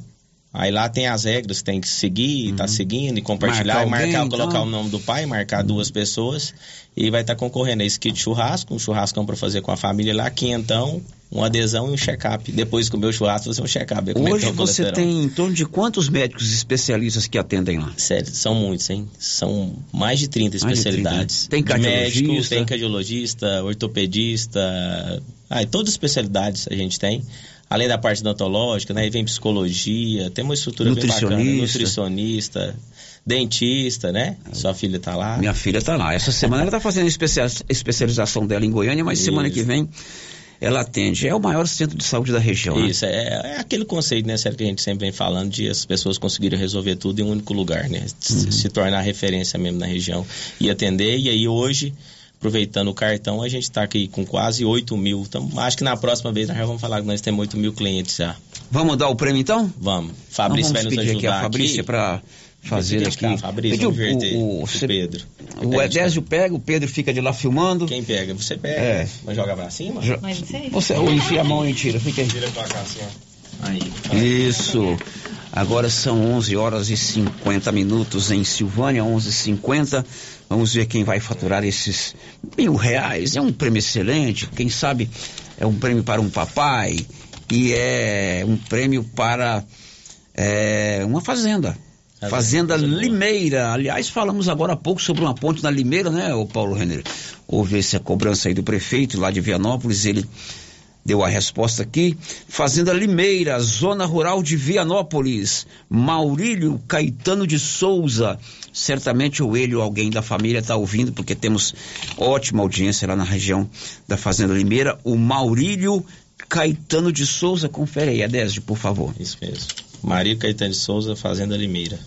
Aí lá tem as regras, tem que seguir, uhum. tá seguindo e compartilhar, marcar e marcar, alguém, colocar então. o nome do pai, marcar duas pessoas e vai estar tá concorrendo a esse kit churrasco, um churrascão para fazer com a família lá, quinhentão, uma adesão e um check-up. Depois que o meu churrasco, você um check-up. Hoje você tem em torno de quantos médicos especialistas que atendem lá? Sério, são muitos, hein? São mais de 30 mais especialidades. De 30. Tem cardiologista? Médico, tem cardiologista, ortopedista, ah, todas as especialidades a gente tem além da parte odontológica, né? Aí vem psicologia, tem uma estrutura bem bacana, nutricionista, dentista, né? Sua filha está lá. Minha filha está lá. Essa semana ela está fazendo especialização dela em Goiânia, mas Isso. semana que vem ela atende. É o maior centro de saúde da região. né? Isso, é, é aquele conceito, né, Sérgio, que a gente sempre vem falando de as pessoas conseguirem resolver tudo em um único lugar, né? Se, se tornar referência mesmo na região e atender. E aí hoje, aproveitando o cartão, a gente está aqui com quase 8 mil. Então, acho que na próxima vez nós já vamos falar que nós temos 8 mil clientes já. Vamos dar o prêmio então? Vamos. Fabrício Então vai vamos nos pedir ajudar aqui a Fabrícia para fazer Vai aqui. ficar, Fabrício, vamos inverter o, o, o Pedro. O Edésio pega, o Pedro fica de lá filmando. Quem pega? Você pega. É. Mas joga pra cima? Jo- Mas sei. Você ou enfia a mão e tira, fica aí. Tira pra cá assim, ó. Aí. Isso. Agora são 11 horas e 50 minutos em Silvânia, 11:50. Vamos ver quem vai faturar esses mil reais. É um prêmio excelente. Quem sabe é um prêmio para um papai e é um prêmio para é, uma fazenda. Fazenda Limeira. Aliás, falamos agora há pouco sobre uma ponte na Limeira, né, o Paulo Renner? Houve essa cobrança aí do prefeito lá de Vianópolis. Ele deu a resposta aqui. Fazenda Limeira, zona rural de Vianópolis. Maurílio Caetano de Souza. Certamente ou ele ou alguém da família está ouvindo, porque temos ótima audiência lá na região da Fazenda Limeira. O Maurílio Caetano de Souza. Confere aí, Adésio, por favor. Isso mesmo. Maria Caetano de Souza, Fazenda Limeira.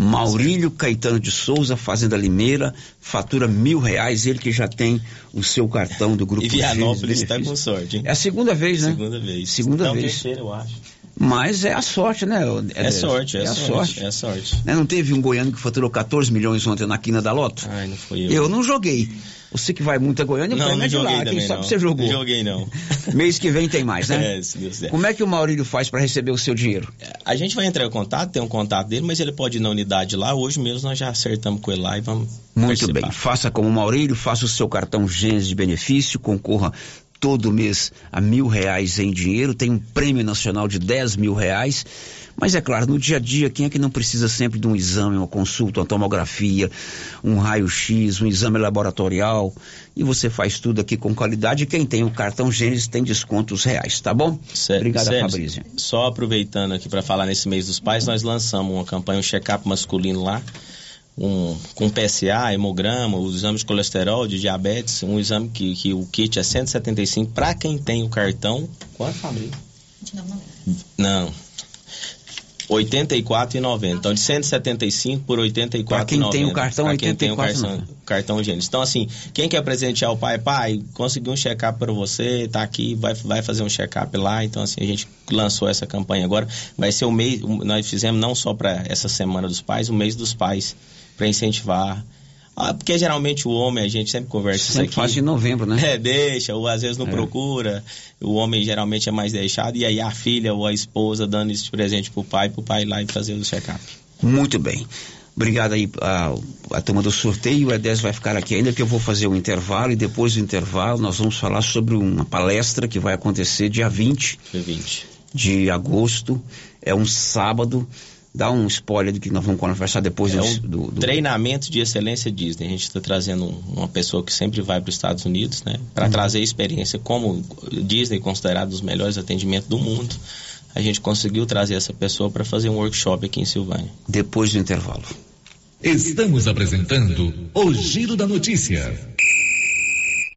Maurílio Caetano de Souza, Fazenda Limeira, fatura mil reais, ele que já tem o seu cartão do Grupo E Vianópolis está com sorte, hein? É a segunda vez, né? Segunda vez. Segunda Não, vez. terceira, eu acho. Mas é a sorte, né? É, é sorte, é, a sorte, É sorte. Né, Não teve um goiano que faturou 14 milhões ontem na quina da Loto? Ai, não foi eu. Eu não joguei. Você que vai muito a Goiânia, Não, não joguei lá. Quem também, sabe não. você jogou? Não joguei, não. Mês que vem tem mais, né? É, se Deus quiser. Como é que o Maurílio faz para receber o seu dinheiro? A gente vai entrar em contato, tem um contato dele, mas ele pode ir na unidade lá. Hoje mesmo nós já acertamos com ele lá e vamos Muito participar. bem. Faça como o Maurílio, faça o seu cartão Gênesis de benefício, concorra todo mês a mil reais em dinheiro, tem um prêmio nacional de 10 mil reais. Mas é claro, no dia a dia, quem é que não precisa sempre de um exame, uma consulta, uma tomografia, um raio-x, um exame laboratorial? E você faz tudo aqui com qualidade. E quem tem o cartão Gênesis tem descontos reais, tá bom? Obrigado, Sérgio, Fabrício. Só aproveitando aqui para falar nesse mês dos pais, nós lançamos uma campanha, um check-up masculino lá, um, com PSA, hemograma, o exame de colesterol, de diabetes, um exame que, que o kit é 175 para quem tem o cartão. Quanto, Fabrício? Não. 84,90. Então, de 175 por 84,90. Pra quem tem o cartão, Pra quem tem o 84,90. cartão, cartão Gênesis. Então, assim, quem quer presentear o pai, pai, consegui um check-up para você, tá aqui, vai, vai fazer um check-up lá. Então, assim, a gente lançou essa campanha agora. Vai ser o mês, nós fizemos não só para essa Semana dos Pais, o mês dos pais, para incentivar. Ah, porque geralmente o homem, a gente sempre conversa isso Sempre aqui. faz em novembro, né? É, deixa, ou às vezes não É. procura. O homem geralmente é mais deixado, e aí a filha ou a esposa dando esse presente pro pai, pro pai ir lá e fazer o check-up. Muito bem. Obrigado aí a, a turma do sorteio. O Edés vai ficar aqui ainda que eu vou fazer o intervalo e depois do intervalo nós vamos falar sobre uma palestra que vai acontecer dia 20 Dia 20. de agosto. É um sábado. Dá um spoiler do que nós vamos conversar depois É do, um do- do- treinamento de excelência Disney. A gente está trazendo um- uma pessoa que sempre vai para os Estados Unidos, né? Para Uhum. trazer experiência como Disney considerado um dos melhores atendimentos do mundo. A gente conseguiu trazer essa pessoa para fazer um workshop aqui em Silvânia. depois do intervalo. Estamos apresentando o Giro da Notícia.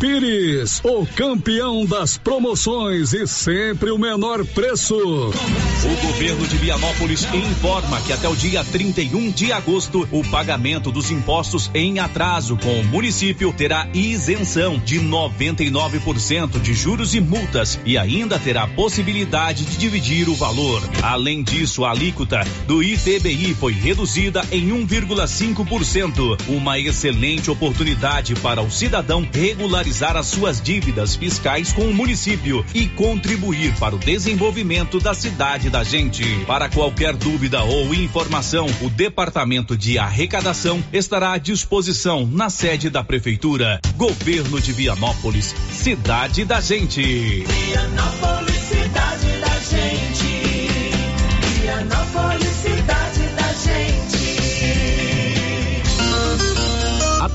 Pires, o campeão das promoções e sempre o menor preço. O governo de Vianópolis informa que até o dia 31 de agosto, o pagamento dos impostos em atraso com o município terá isenção de 99% de juros e multas e ainda terá possibilidade de dividir o valor. Além disso, a alíquota do ITBI foi reduzida em 1,5%, uma excelente oportunidade para o cidadão regularizar as suas dívidas fiscais com o município e contribuir para o desenvolvimento da cidade da gente. Para qualquer dúvida ou informação, o Departamento de Arrecadação estará à disposição na sede da Prefeitura. Governo de Vianópolis, cidade da gente. Vianópolis.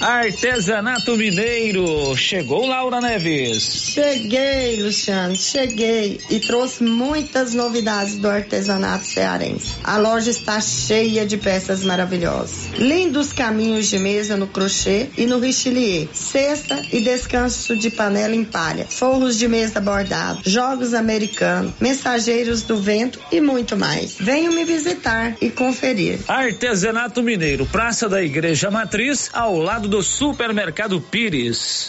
Artesanato Mineiro. Chegou Laura Neves. Cheguei, Luciano, cheguei e trouxe muitas novidades do artesanato cearense. A loja está cheia de peças maravilhosas. Lindos caminhos de mesa no crochê e no richelieu. Cesta e descanso de panela em palha. Forros de mesa bordado. Jogos americanos. Mensageiros do vento e muito mais. Venham me visitar e conferir. Artesanato Mineiro. Praça da Igreja Matriz, ao lado do Supermercado Pires.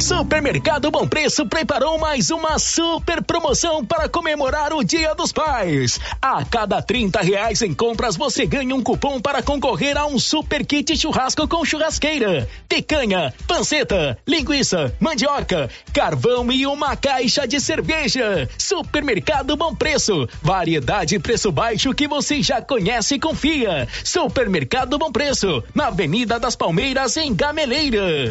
Supermercado Bom Preço preparou mais uma super promoção para comemorar o Dia dos Pais. A cada 30 reais em compras você ganha um cupom para concorrer a um super kit churrasco com churrasqueira, picanha, panceta, linguiça, mandioca, carvão e uma caixa de cerveja. Supermercado Bom Preço, variedade e preço baixo que você já conhece e confia. Supermercado Bom Preço, na Avenida das Palmeiras em Gameleira.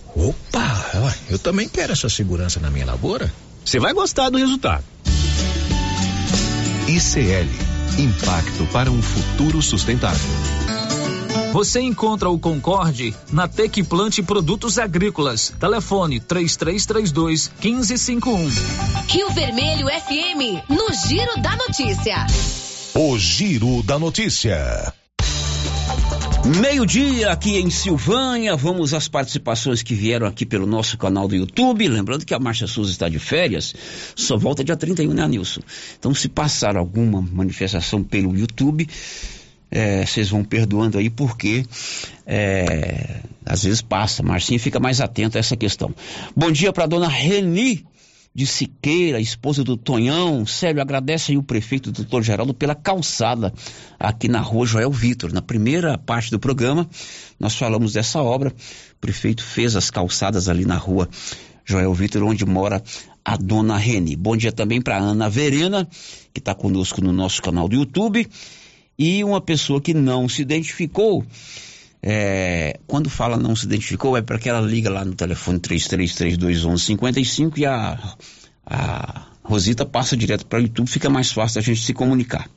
Opa, eu também quero essa segurança na minha lavoura. Você vai gostar do resultado. ICL Impacto para um futuro sustentável. Você encontra o Concorde na Tec Plante Produtos Agrícolas. Telefone 3332 1551. Rio Vermelho FM, no Giro da Notícia. O Giro da Notícia. Meio-dia aqui em Silvânia, vamos às participações que vieram aqui pelo nosso canal do YouTube. Lembrando que a Marcha Souza está de férias, só volta dia 31, né, Nilson? Então, se passar alguma manifestação pelo YouTube, é, vocês vão perdoando aí, porque é, às vezes passa. Marcinha fica mais atenta a essa questão. Bom dia para dona Reni de Siqueira, esposa do Tonhão. Sério, agradece aí o prefeito doutor Geraldo pela calçada aqui na rua Joel Vitor. Na primeira parte do programa, nós falamos dessa obra. O prefeito fez as calçadas ali na rua Joel Vitor, onde mora a dona Reni. Bom dia também para Ana Verena, que está conosco no nosso canal do YouTube. E uma pessoa que não se identificou. É, quando fala não se identificou, é para que ela liga lá no telefone 33321155 e a, a Rosita passa direto para o YouTube, fica mais fácil a gente se comunicar.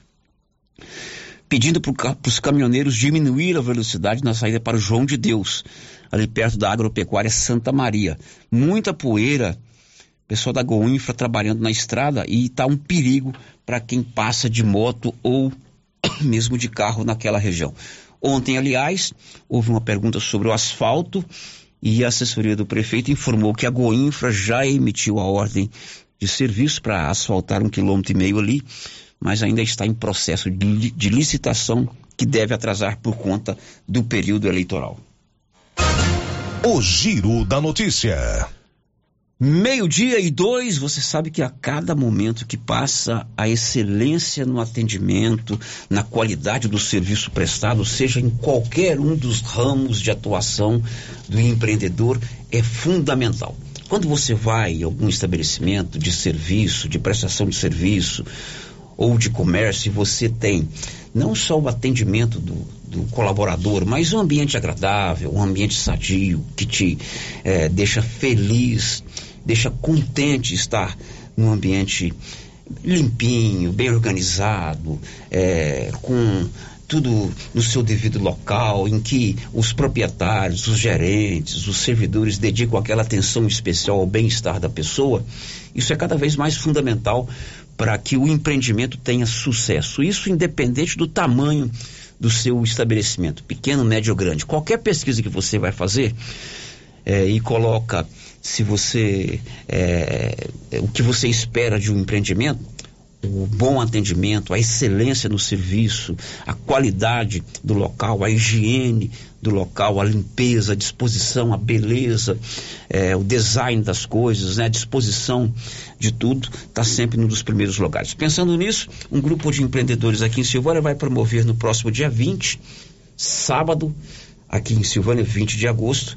Pedindo para os caminhoneiros diminuir a velocidade na saída para o João de Deus, ali perto da agropecuária Santa Maria. Muita poeira, pessoal da Goinfra trabalhando na estrada e está um perigo para quem passa de moto ou mesmo de carro naquela região. Ontem, aliás, houve uma pergunta sobre o asfalto e a assessoria do prefeito informou que a Goinfra já emitiu a ordem de serviço para asfaltar um quilômetro e meio ali, mas ainda está em processo de, de licitação que deve atrasar por conta do período eleitoral. O Giro da Notícia. Meio-dia e dois, você sabe que a cada momento que passa, a excelência no atendimento, na qualidade do serviço prestado, seja em qualquer um dos ramos de atuação do empreendedor, é fundamental. Quando você vai em algum estabelecimento de serviço, de prestação de serviço ou de comércio, você tem não só o atendimento do, do colaborador, mas um ambiente agradável, um ambiente sadio, que te é, deixa feliz, deixa contente estar num ambiente limpinho, bem organizado, é, com tudo no seu devido local, em que os proprietários, os gerentes, os servidores dedicam aquela atenção especial ao bem-estar da pessoa, isso é cada vez mais fundamental para que o empreendimento tenha sucesso. Isso independente do tamanho do seu estabelecimento, pequeno, médio ou grande. Qualquer pesquisa que você vai fazer é, e coloca se você é, o que você espera de um empreendimento, o bom atendimento, a excelência no serviço, a qualidade do local, a higiene do local, a limpeza, a disposição, a beleza, é, o design das coisas, né, a disposição de tudo, está sempre num dos primeiros lugares. Pensando nisso, um grupo de empreendedores aqui em Silvânia vai promover no próximo dia 20, sábado, aqui em Silvânia, 20 de agosto,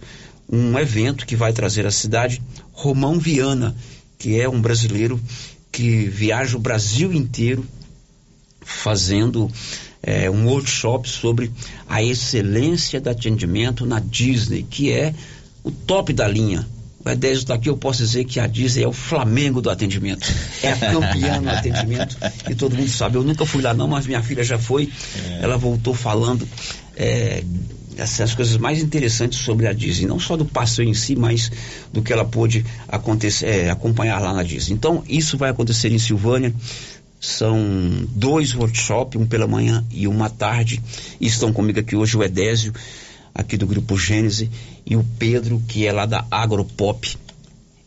um evento que vai trazer à cidade Romão Viana, que é um brasileiro que viaja o Brasil inteiro fazendo é, um workshop sobre a excelência do atendimento na Disney, que é o top da linha. O Edésio está aqui, eu posso dizer que a Disney é o Flamengo do atendimento. É a campeã no atendimento e todo mundo sabe. Eu nunca fui lá não, mas minha filha já foi. É. Ela voltou falando é, as coisas mais interessantes sobre a Disney, não só do passeio em si, mas do que ela pôde acontecer, é, acompanhar lá na Disney. Então, isso vai acontecer em Silvânia. São dois workshops, um pela manhã e uma tarde. E estão comigo aqui hoje o Edésio, aqui do Grupo Gênese, e o Pedro, que é lá da Agropop.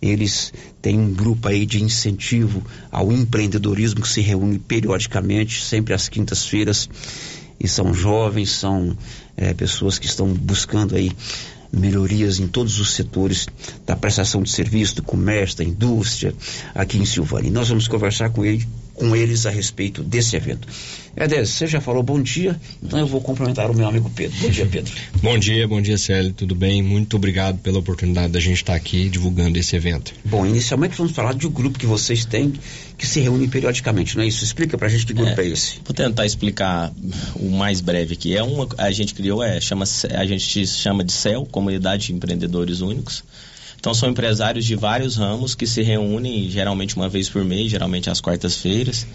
Eles têm um grupo aí de incentivo ao empreendedorismo que se reúne periodicamente, sempre às quintas-feiras. E são jovens, são é, pessoas que estão buscando aí melhorias em todos os setores da prestação de serviço, do comércio, da indústria, aqui em Silvânia. E nós vamos conversar com ele com eles a respeito desse evento. Edés, você já falou bom dia, então eu vou cumprimentar o meu amigo Pedro. Bom dia, Pedro. bom dia, bom dia, Célio, tudo bem? Muito obrigado pela oportunidade da gente estar aqui divulgando esse evento. Bom, inicialmente vamos falar de um grupo que vocês têm que se reúne periodicamente, não é isso? Explica pra gente que grupo é, é esse. Vou tentar explicar o mais breve aqui. É uma, a gente criou, é, chama, a gente chama de CEL, Comunidade de Empreendedores Únicos. Então são empresários de vários ramos que se reúnem geralmente uma vez por mês, geralmente às quartas-feiras.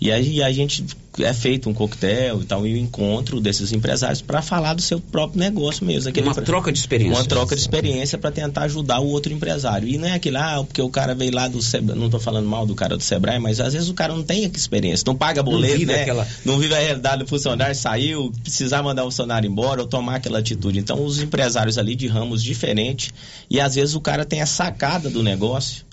E aí a gente é feito um coquetel e tal, e um encontro desses empresários para falar do seu próprio negócio mesmo. Uma troca de experiência. Uma troca de experiência para tentar ajudar o outro empresário. E não é aquilo, ah, porque o cara veio lá do Sebrae, não estou falando mal do cara do Sebrae, mas às vezes o cara não tem experiência, não paga boleto, não vive, né? aquela... não vive a realidade do funcionário, saiu, precisar mandar o funcionário embora ou tomar aquela atitude. Então os empresários ali de ramos diferentes, e às vezes o cara tem a sacada do negócio,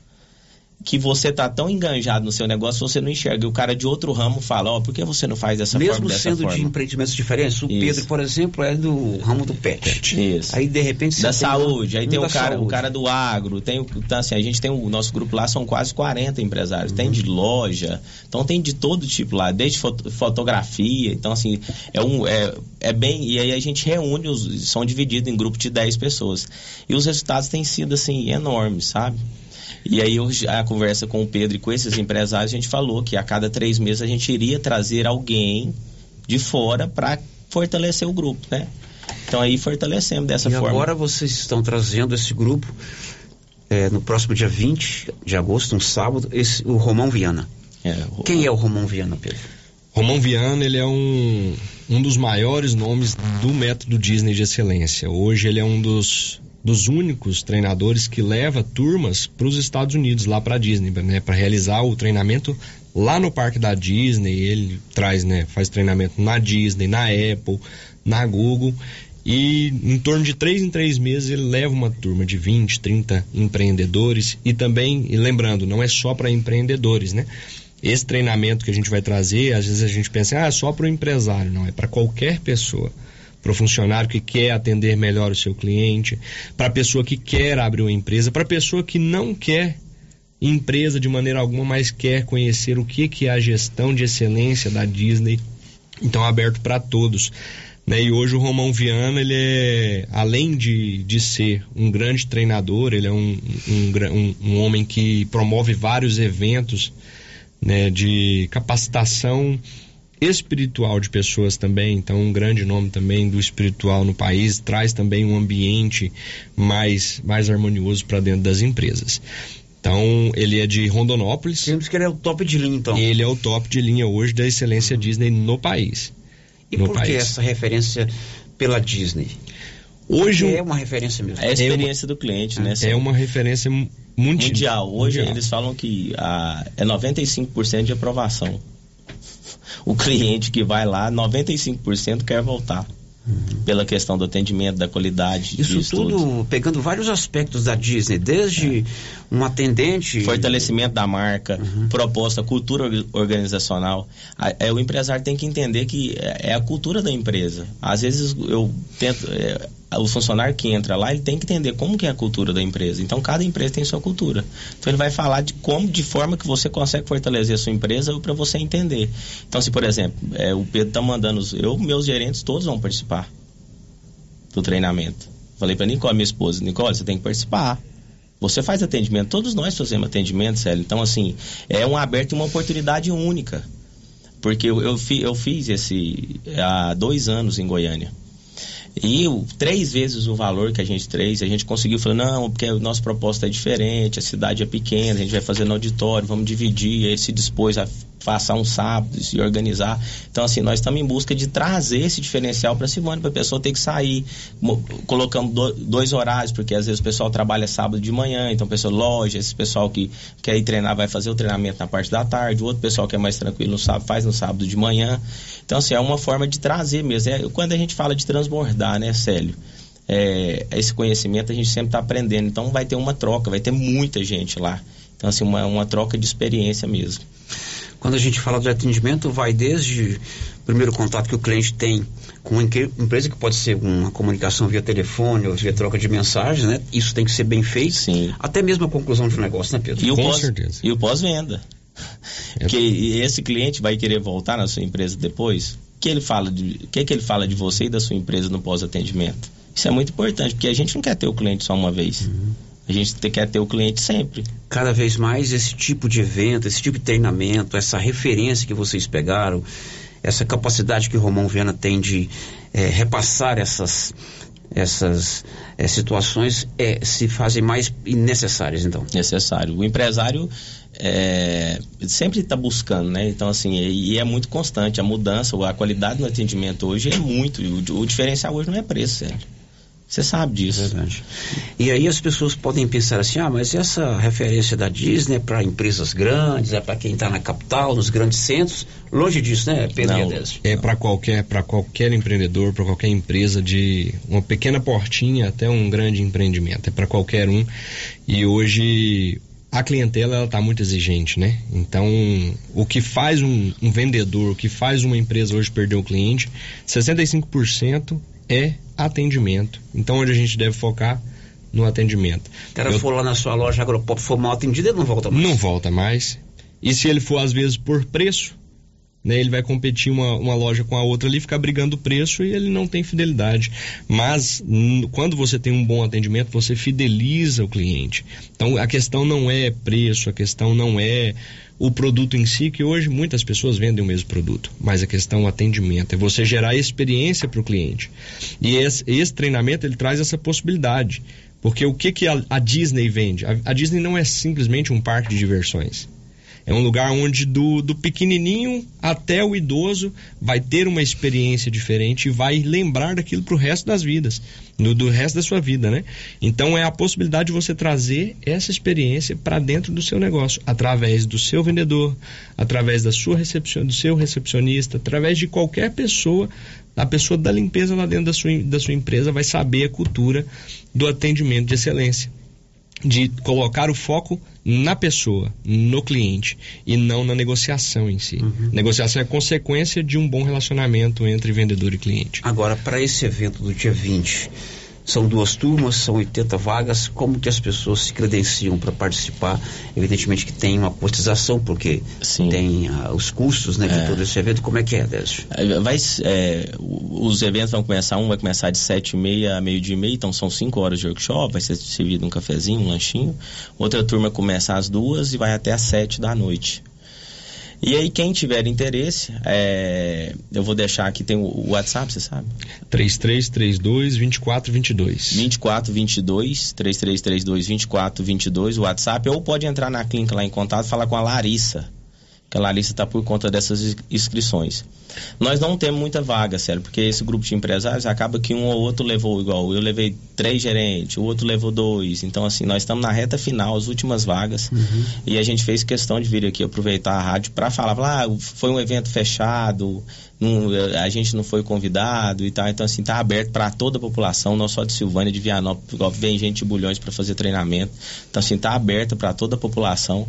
que você tá tão enganjado no seu negócio, você não enxerga. E o cara de outro ramo fala, ó, oh, por que você não faz dessa Mesmo forma, Mesmo sendo forma? de empreendimentos diferentes. O Isso. Pedro, por exemplo, é do ramo do pet. Isso. Aí, de repente... Da saúde. Um, aí tem o cara, o cara do agro. Tem, então, assim, a gente tem o nosso grupo lá, são quase 40 empresários. Uhum. Tem de loja. Então, tem de todo tipo lá. Desde foto, fotografia. Então, assim, é, um, é, é bem... E aí a gente reúne, os, são divididos em grupo de 10 pessoas. E os resultados têm sido, assim, enormes, sabe? E aí a conversa com o Pedro e com esses empresários, a gente falou que a cada três meses a gente iria trazer alguém de fora para fortalecer o grupo, né? Então aí fortalecemos dessa e forma. E agora vocês estão trazendo esse grupo é, no próximo dia 20 de agosto, um sábado, esse, o Romão Viana. É, o... Quem é o Romão Viana, Pedro? Romão Viana, ele é um, um dos maiores nomes do método Disney de excelência. Hoje ele é um dos dos únicos treinadores que leva turmas para os Estados Unidos, lá para a Disney, né, para realizar o treinamento lá no parque da Disney. Ele traz, né, faz treinamento na Disney, na Apple, na Google. E em torno de três em três meses ele leva uma turma de 20, 30 empreendedores. E também, e lembrando, não é só para empreendedores, né? Esse treinamento que a gente vai trazer, às vezes a gente pensa, ah, é só para o empresário. Não, é para qualquer pessoa para o funcionário que quer atender melhor o seu cliente, para a pessoa que quer abrir uma empresa, para a pessoa que não quer empresa de maneira alguma, mas quer conhecer o que, que é a gestão de excelência da Disney. Então, aberto para todos. Né? E hoje o Romão Viana, ele é, além de, de ser um grande treinador, ele é um, um, um, um homem que promove vários eventos né, de capacitação espiritual de pessoas também, então um grande nome também do espiritual no país, traz também um ambiente mais, mais harmonioso para dentro das empresas. Então, ele é de Rondonópolis. Temos que ele é o top de linha, então. Ele é o top de linha hoje da excelência uhum. Disney no país. E no por país. que essa referência pela Disney? Hoje Porque é uma referência mesmo. É a experiência é uma, do cliente, né? É uma referência mundi mundial. Hoje mundial. eles falam que a, é 95% de aprovação o cliente que vai lá, 95% quer voltar. Uhum. Pela questão do atendimento, da qualidade. Isso tudo, tudo, pegando vários aspectos da Disney, desde é. um atendente. Fortalecimento da marca, uhum. proposta, cultura organizacional. É, o empresário tem que entender que é, é a cultura da empresa. Às vezes eu tento. É, o funcionário que entra lá, ele tem que entender como que é a cultura da empresa. Então, cada empresa tem sua cultura. Então, ele vai falar de como, de forma que você consegue fortalecer a sua empresa para você entender. Então, se, por exemplo, é, o Pedro está mandando, eu, meus gerentes, todos vão participar do treinamento. Falei para Nicole, minha esposa, Nicole, você tem que participar. Você faz atendimento, todos nós fazemos atendimento, Célio. Então, assim, é um aberto e uma oportunidade única. Porque eu, eu, fi, eu fiz esse há dois anos em Goiânia. E o, três vezes o valor que a gente fez, a gente conseguiu falar, não, porque o nosso proposta é diferente, a cidade é pequena, a gente vai fazer no auditório, vamos dividir. Aí ele se dispôs a passar um sábado, se organizar. Então, assim, nós estamos em busca de trazer esse diferencial para Silvânia, para a pessoa ter que sair. Mo- Colocamos do- dois horários, porque às vezes o pessoal trabalha sábado de manhã, então, pessoa loja, esse pessoal que quer ir treinar vai fazer o treinamento na parte da tarde, o outro pessoal que é mais tranquilo no sábado faz no sábado de manhã. Então, assim, é uma forma de trazer mesmo. É, quando a gente fala de transbordar, né, Célio? É, esse conhecimento a gente sempre está aprendendo. Então vai ter uma troca, vai ter muita gente lá. Então, assim, uma, uma troca de experiência mesmo. Quando a gente fala de atendimento, vai desde o primeiro contato que o cliente tem com uma inque- empresa que pode ser uma comunicação via telefone ou via troca de mensagens, né? Isso tem que ser bem feito. Sim. Até mesmo a conclusão de um negócio, né, Pedro? E o pós, E o pós-venda. É. Porque esse cliente vai querer voltar na sua empresa depois. O que ele fala de, o que, que ele fala de você e da sua empresa no pós-atendimento? Isso é muito importante, porque a gente não quer ter o cliente só uma vez. A gente te- quer ter o cliente sempre. Cada vez mais esse tipo de evento, esse tipo de treinamento, essa referência que vocês pegaram, essa capacidade que o Romão Viana tem de eh, repassar essas, essas eh, situações eh, se fazem mais necessárias, então. Necessário. O empresário é, sempre está buscando, né? Então, assim, e, é muito constante. A mudança, a qualidade no atendimento hoje é muito. O, o diferencial hoje não é preço, sério. Você sabe disso. Verdade. E aí as pessoas podem pensar assim, ah, mas essa referência da Disney é para empresas grandes, é para quem está na capital, nos grandes centros. Longe disso, né, Pedro Não, é para qualquer para qualquer empreendedor, para qualquer empresa de uma pequena portinha até um grande empreendimento, é para qualquer um. E hoje a clientela ela está muito exigente, né? Então o que faz um, um vendedor, o que faz uma empresa hoje perder o cliente, 65% é atendimento. Então onde a gente deve focar no atendimento. O cara Eu- for lá na sua loja Agropop for mal atendido, ele não volta mais. não volta mais. E se ele for, às vezes, por preço, né, ele vai competir uma, uma loja com a outra ali, ficar brigando o preço e ele não tem fidelidade. Mas quando você tem um bom atendimento, você fideliza o cliente. Então a questão não é preço, a questão não é o produto em si, que hoje muitas pessoas vendem o mesmo produto, mas a questão é o atendimento, é você gerar experiência para o cliente. E esse, esse treinamento ele traz essa possibilidade. Porque o que, que a, a Disney vende? A, a Disney não é simplesmente um parque de diversões. É um lugar onde do, do pequenininho até o idoso vai ter uma experiência diferente e vai lembrar daquilo pro resto das vidas, do, do resto da sua vida, né? Então é a possibilidade de você trazer essa experiência para dentro do seu negócio, através do seu vendedor, através da sua recepcion, do seu recepcionista, através de qualquer pessoa, a pessoa da limpeza lá dentro da sua, da sua empresa vai saber a cultura do atendimento de excelência de colocar o foco na pessoa, no cliente e não na negociação em si. Negociação é consequência de um bom relacionamento entre vendedor e cliente. Agora, para esse evento do dia 20, são duas turmas, são 80 vagas. Como que as pessoas se credenciam para participar? Evidentemente que tem uma cotização, porque tem ah, os custos né, de todo esse evento. Como é que é, Décio? É, Vai, é, os eventos vão começar, um vai começar de sete e meia a meio dia e meia, então são cinco horas de workshop, vai ser servido um cafezinho, um lanchinho. Outra turma começa às duas e vai até às sete da noite. E aí, quem tiver interesse, é, eu vou deixar aqui, tem o WhatsApp, você sabe? 3332 2422. 2422 3332 2422, o WhatsApp, ou pode entrar na clínica lá em contato e falar com a Larissa, que a Larissa está por conta dessas ins- inscrições. Nós não temos muita vaga, sério, porque esse grupo de empresários acaba que um ou outro levou igual. Eu levei três gerentes, o outro levou dois. Então, assim, nós estamos na reta final, as últimas vagas. E a gente fez questão de vir aqui aproveitar a rádio para falar, falar, ah, foi um evento fechado, não- a gente não foi convidado e tal. Então, assim, tá aberto para toda a população, não só de Silvânia, de Vianópolis, igual vem gente de Bulhões para fazer treinamento. Então, assim, tá aberto para toda a população.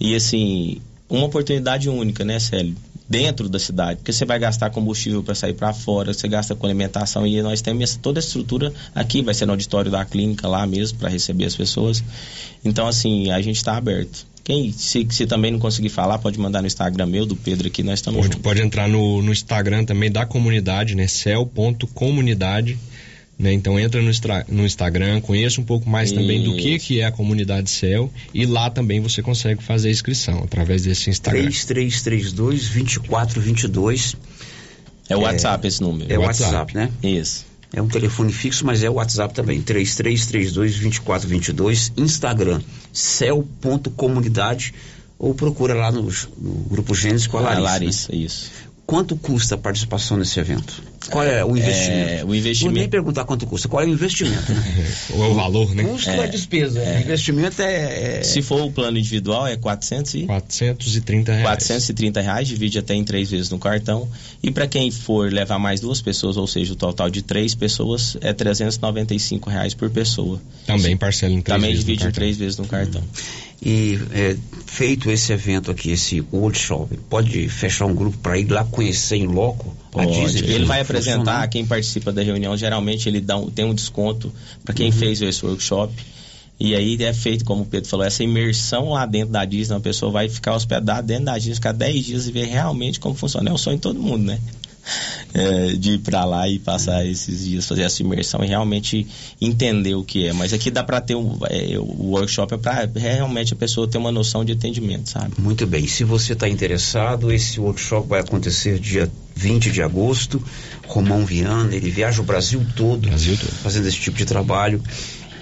E, assim, uma oportunidade única, né, Célio? Dentro da cidade, porque você vai gastar combustível para sair para fora, você gasta com alimentação e nós temos toda a estrutura aqui, vai ser no auditório da clínica lá mesmo para receber as pessoas. Então, assim, a gente está aberto. Quem se, se também não conseguir falar, pode mandar no Instagram meu, do Pedro aqui, nós estamos Pode, juntos. pode entrar no, no Instagram também da comunidade, né? cel.comunidade. Né? Então entra no, no Instagram, conheça um pouco mais também do que, que é a comunidade Cel e lá também você consegue fazer a inscrição através desse Instagram. 3332 2422. É o WhatsApp esse número. É o WhatsApp. WhatsApp, né? Isso. É um telefone fixo, mas é o WhatsApp também. 3332 2422. Instagram, cel.comunidade. ou procura lá no, no Grupo Gênesis com a Larissa. A Larissa, né? isso. Quanto custa a participação nesse evento? Qual é o investimento? É, o investimento. Não nem perguntar quanto custa, qual é o investimento? Né? Ou é o valor, né? Custo é, despesa, é. investimento é, é, Se for o plano individual, é 400 e... 430 reais. 430 reais, divide até em três vezes no cartão. E para quem for levar mais duas pessoas, ou seja, o total de três pessoas, é 395 reais por pessoa. Também parcela em três Também vezes divide no em três vezes no cartão. E é, feito esse evento aqui, esse workshop, pode fechar um grupo para ir lá conhecer em loco a Pode. Disney? Ele vai Funcionar? apresentar quem participa da reunião. Geralmente ele dá um, tem um desconto para quem Uhum. fez esse workshop. E aí é feito, como o Pedro falou, essa imersão lá dentro da Disney. A pessoa vai ficar hospedada dentro da Disney, ficar 10 dias e ver realmente como funciona. É um sonho de todo mundo, né? É, de ir para lá e passar esses dias, fazer essa imersão e realmente entender o que é. Mas aqui dá para ter um, é, o workshop é para realmente a pessoa ter uma noção de atendimento, sabe? Muito bem. Se você está interessado, esse workshop vai acontecer dia 20 de agosto. Romão Viana, ele viaja o Brasil todo, Brasil todo. fazendo esse tipo de trabalho.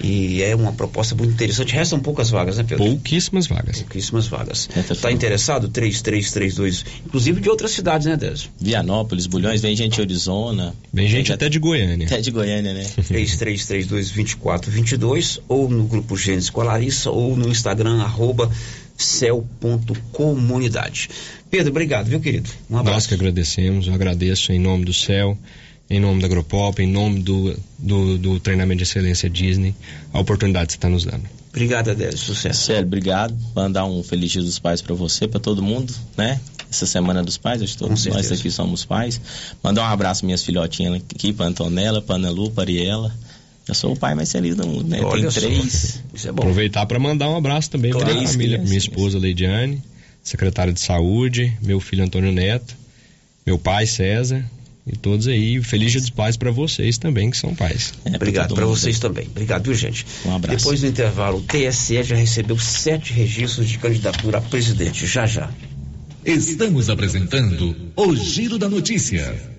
E é uma proposta muito interessante. Restam poucas vagas, né, Pedro? Pouquíssimas vagas. Pouquíssimas vagas. É, tá Está interessado? 3332. Inclusive de outras cidades, né, Désio? Vianópolis, Bulhões, vem gente de Arizona. Vem gente até de Goiânia. Até de Goiânia, né? 3332-2422 ou no Grupo Gênesis com a Larissa ou no Instagram arroba céu.comunidade. Pedro, obrigado, viu, querido? Um Nós abraço. que agradecemos, eu agradeço em nome do céu, em nome da Agropop, em nome do, do, do treinamento de excelência Disney, a oportunidade que você está nos dando. Obrigado, Adélio. Sucesso. Sério, obrigado. Mandar um feliz dia dos pais para você, para todo mundo, né? Essa semana dos pais, acho que todos Com nós certeza. aqui somos pais. Mandar um abraço minhas filhotinhas aqui, para Antonella, para Ana Lu, para Ariela. Eu sou o pai mais feliz do mundo, né? Olha Tem três. Isso é bom. Aproveitar para mandar um abraço também para a família, crianças. minha esposa Leidiane, secretária de saúde, meu filho Antônio Neto, meu pai César e todos aí. Feliz dia dos pais para vocês também que são pais. É, Obrigado para vocês aí. também. Obrigado, viu, gente? Um abraço. Depois do intervalo, o TSE já recebeu sete registros de candidatura a presidente. Já, já. Estamos apresentando o Giro da Notícia.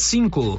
cinco.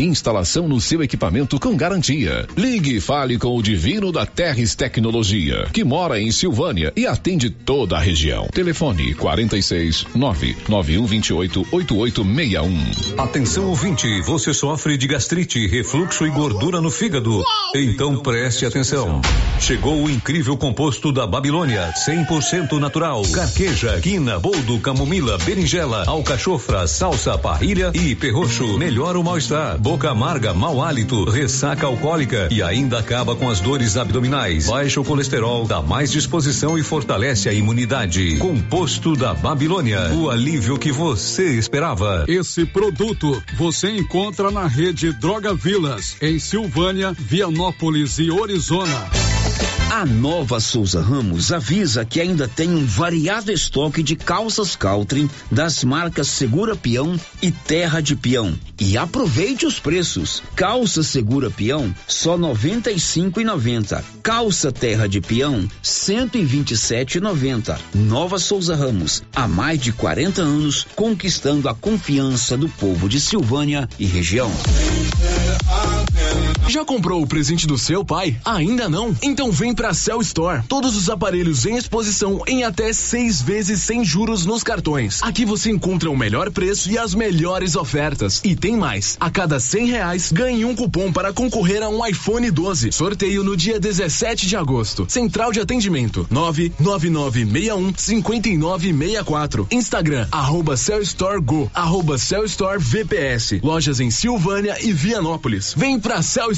Instalação no seu equipamento com garantia. Ligue e fale com o Divino da Terres Tecnologia, que mora em Silvânia e atende toda a região. Telefone 46 99128 8861. Atenção ouvinte, você sofre de gastrite, refluxo e gordura no fígado? Então preste atenção. Chegou o incrível composto da Babilônia, 100% natural. Carqueja, quina, boldo, camomila, berinjela, alcachofra, salsa, parrilha e perroxo. Melhora o mal-estar, boca amarga, mau hálito, ressaca alcoólica e ainda acaba com as dores abdominais. Baixa o colesterol, dá mais disposição e fortalece a imunidade. Composto da Babilônia, o alívio que você esperava. Esse produto você encontra na rede Droga Vilas, em Silvânia, Vianópolis e Orizona. A nova Souza Ramos avisa que ainda tem um variado estoque de calças Caltrim das marcas Segura Peão e Terra de Peão. E aproveite os preços. Calça Segura Peão só R$ 95,90. Calça Terra de Peão R$ 127,90. Nova Souza Ramos, há mais de 40 anos conquistando a confiança do povo de Silvânia e região. Já comprou o presente do seu pai? Ainda não? Então vem pra Cell Store. Todos os aparelhos em exposição em até seis vezes sem juros nos cartões. Aqui você encontra o melhor preço e as melhores ofertas. E tem mais. A cada cem reais, ganhe um cupom para concorrer a um iPhone 12. Sorteio no dia 17 de agosto. Central de atendimento: 99961 5964. Instagram: arroba Cell Store Go, arroba Cell Store VPS. Lojas em Silvânia e Vianópolis. Vem pra Cell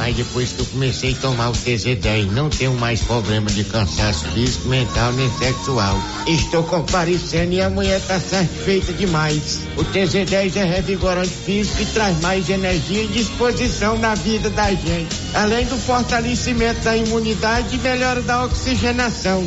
Mas depois que eu comecei a tomar o TZ10, não tenho mais problema de cansaço físico, mental nem sexual. Estou comparecendo e a mulher tá satisfeita demais. O TZ10 é revigorante físico e traz mais energia e disposição na vida da gente. Além do fortalecimento da imunidade e melhora da oxigenação.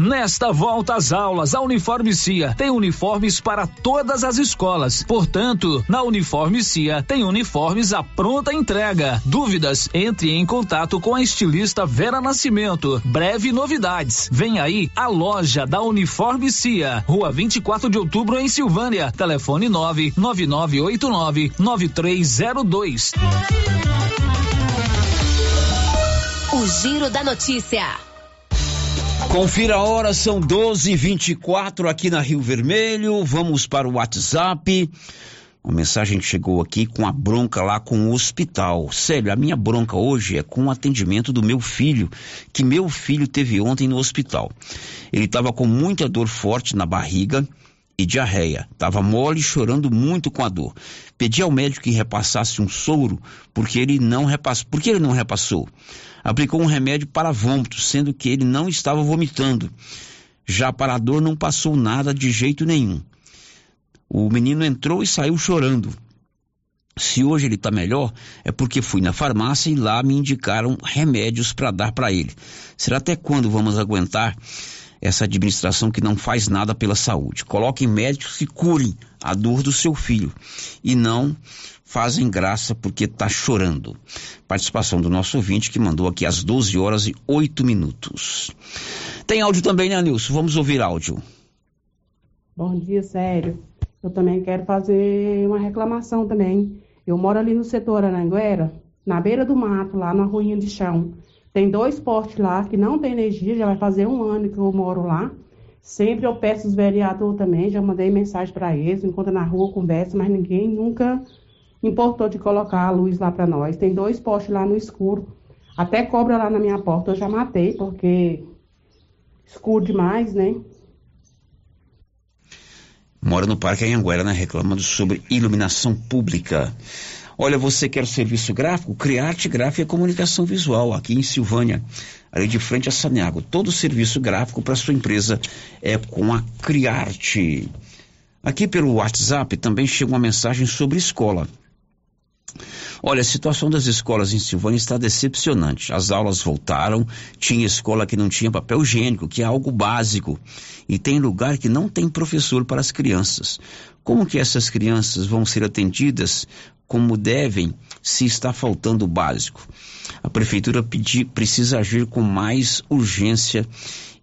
Nesta volta às aulas, a Uniforme Cia tem uniformes para todas as escolas. Portanto, na Uniforme Cia tem uniformes à pronta entrega. Dúvidas? Entre em contato com a estilista Vera Nascimento. Breve novidades. Vem aí a loja da Uniforme Cia, Rua 24 de Outubro em Silvânia. Telefone 99989 9302. O Giro da Notícia. Confira a hora, são 12 e 24 aqui na Rio Vermelho. Vamos para o WhatsApp. Uma mensagem que chegou aqui com a bronca lá com o hospital. Sério, a minha bronca hoje é com o atendimento do meu filho, que meu filho teve ontem no hospital. Ele estava com muita dor forte na barriga e diarreia. Estava mole, chorando muito com a dor. Pedi ao médico que repassasse um soro, porque ele não repassou. Por que ele não repassou? Aplicou um remédio para vômito, sendo que ele não estava vomitando. Já para a dor não passou nada de jeito nenhum. O menino entrou e saiu chorando. Se hoje ele está melhor, é porque fui na farmácia e lá me indicaram remédios para dar para ele. Será até quando vamos aguentar essa administração que não faz nada pela saúde? Coloquem médicos que curem a dor do seu filho e não fazem graça porque está chorando. Participação do nosso ouvinte que mandou aqui às 12 horas e 8 minutos. Tem áudio também, né, Nilson? Vamos ouvir áudio. Bom dia, sério. Eu também quero fazer uma reclamação também. Eu moro ali no setor Aranguera, na beira do mato, lá na ruinha de chão. Tem dois postes lá que não tem energia, já vai fazer um ano que eu moro lá. Sempre eu peço os vereadores também, já mandei mensagem para eles, enquanto na rua conversa, mas ninguém nunca importou de colocar a luz lá para nós. Tem dois postes lá no escuro. Até cobra lá na minha porta eu já matei, porque escuro demais, né? Mora no Parque Anhanguera, né? Reclamando sobre iluminação pública. Olha, você quer serviço gráfico? Criarte Gráfica e Comunicação Visual, aqui em Silvânia, ali de frente a Saniago. Todo serviço gráfico para sua empresa é com a Criarte. Aqui pelo WhatsApp também chega uma mensagem sobre escola. Olha, a situação das escolas em Silvânia está decepcionante. As aulas voltaram, tinha escola que não tinha papel higiênico, que é algo básico, e tem lugar que não tem professor para as crianças. Como que essas crianças vão ser atendidas como devem se está faltando o básico? A prefeitura pedi, precisa agir com mais urgência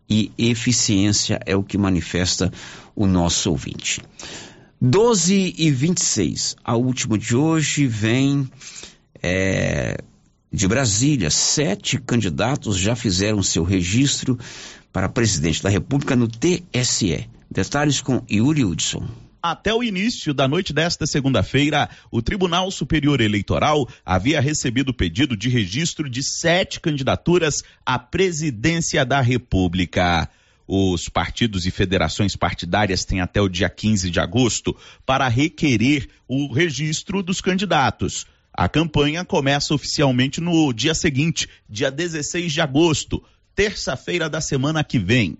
e eficiência, é o que manifesta o nosso ouvinte. 12 e 26. A última de hoje vem é, de Brasília. Sete candidatos já fizeram seu registro para presidente da República no TSE. Detalhes com Yuri Hudson. Até o início da noite desta segunda-feira, o Tribunal Superior Eleitoral havia recebido o pedido de registro de sete candidaturas à presidência da República. Os partidos e federações partidárias têm até o dia 15 de agosto para requerer o registro dos candidatos. A campanha começa oficialmente no dia seguinte, dia 16 de agosto, terça-feira da semana que vem.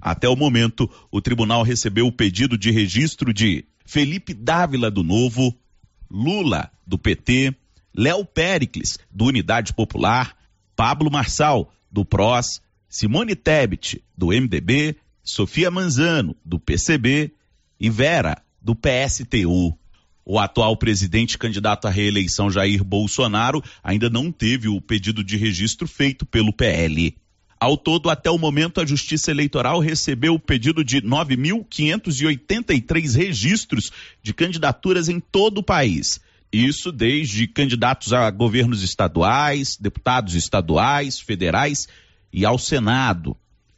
Até o momento, o tribunal recebeu o pedido de registro de Felipe Dávila do Novo, Lula do PT, Léo Pericles do Unidade Popular, Pablo Marçal do PROS, Simone Tebet, do MDB, Sofia Manzano, do PCB e Vera, do PSTU. O atual presidente candidato à reeleição Jair Bolsonaro ainda não teve o pedido de registro feito pelo PL. Ao todo, até o momento, a Justiça Eleitoral recebeu o pedido de 9.583 registros de candidaturas em todo o país. Isso desde candidatos a governos estaduais, deputados estaduais, federais e ao Senado.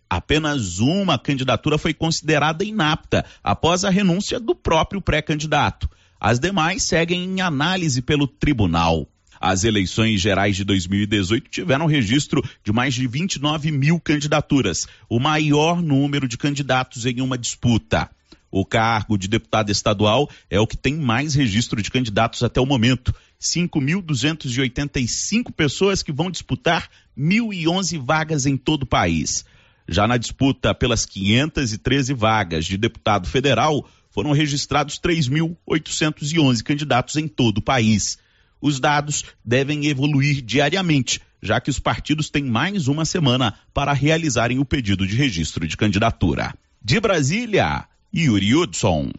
Apenas uma candidatura foi considerada inapta após a renúncia do próprio pré-candidato. As demais seguem em análise pelo tribunal. As eleições gerais de 2018 tiveram registro de mais de 29 mil candidaturas, o maior número de candidatos em uma disputa. O cargo de deputado estadual é o que tem mais registro de candidatos até o momento. 5.285 pessoas que vão disputar 1.011 vagas em todo o país. Já na disputa pelas 513 vagas de deputado federal, foram registrados 3.811 candidatos em todo o país. Os dados devem evoluir diariamente, já que os partidos têm mais uma semana para realizarem o pedido de registro de candidatura. De Brasília, Yuri Hudson.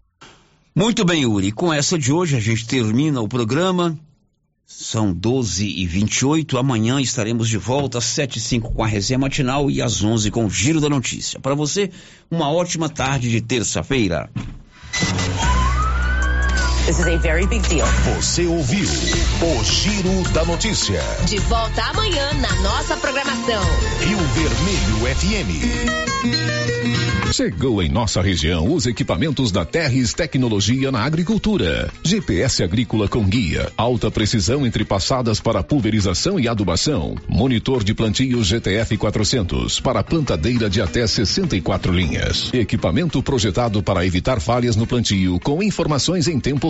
Muito bem, Yuri. Com essa de hoje a gente termina o programa. São 12 e 28 Amanhã estaremos de volta às 7 e 5 com a resenha matinal e às 11 com o Giro da Notícia. Para você, uma ótima tarde de terça-feira. This is a very big deal. Você ouviu o Giro da Notícia. De volta amanhã na nossa programação. Rio Vermelho FM. Chegou em nossa região os equipamentos da Terres Tecnologia na Agricultura. GPS agrícola com guia, alta precisão entre passadas para pulverização e adubação. Monitor de plantio GTF 400 para plantadeira de até 64 linhas. Equipamento projetado para evitar falhas no plantio com informações em tempo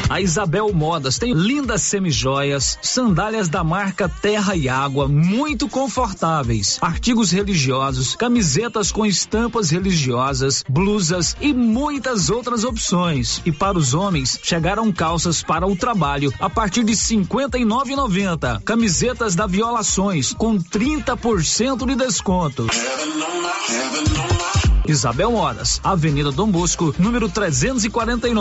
A Isabel Modas tem lindas semijoias, sandálias da marca Terra e Água, muito confortáveis, artigos religiosos, camisetas com estampas religiosas, blusas e muitas outras opções. E para os homens, chegaram calças para o trabalho a partir de R$ 59,90. Camisetas da Violações com 30% de desconto. Isabel Modas, Avenida Dom Bosco, número 349.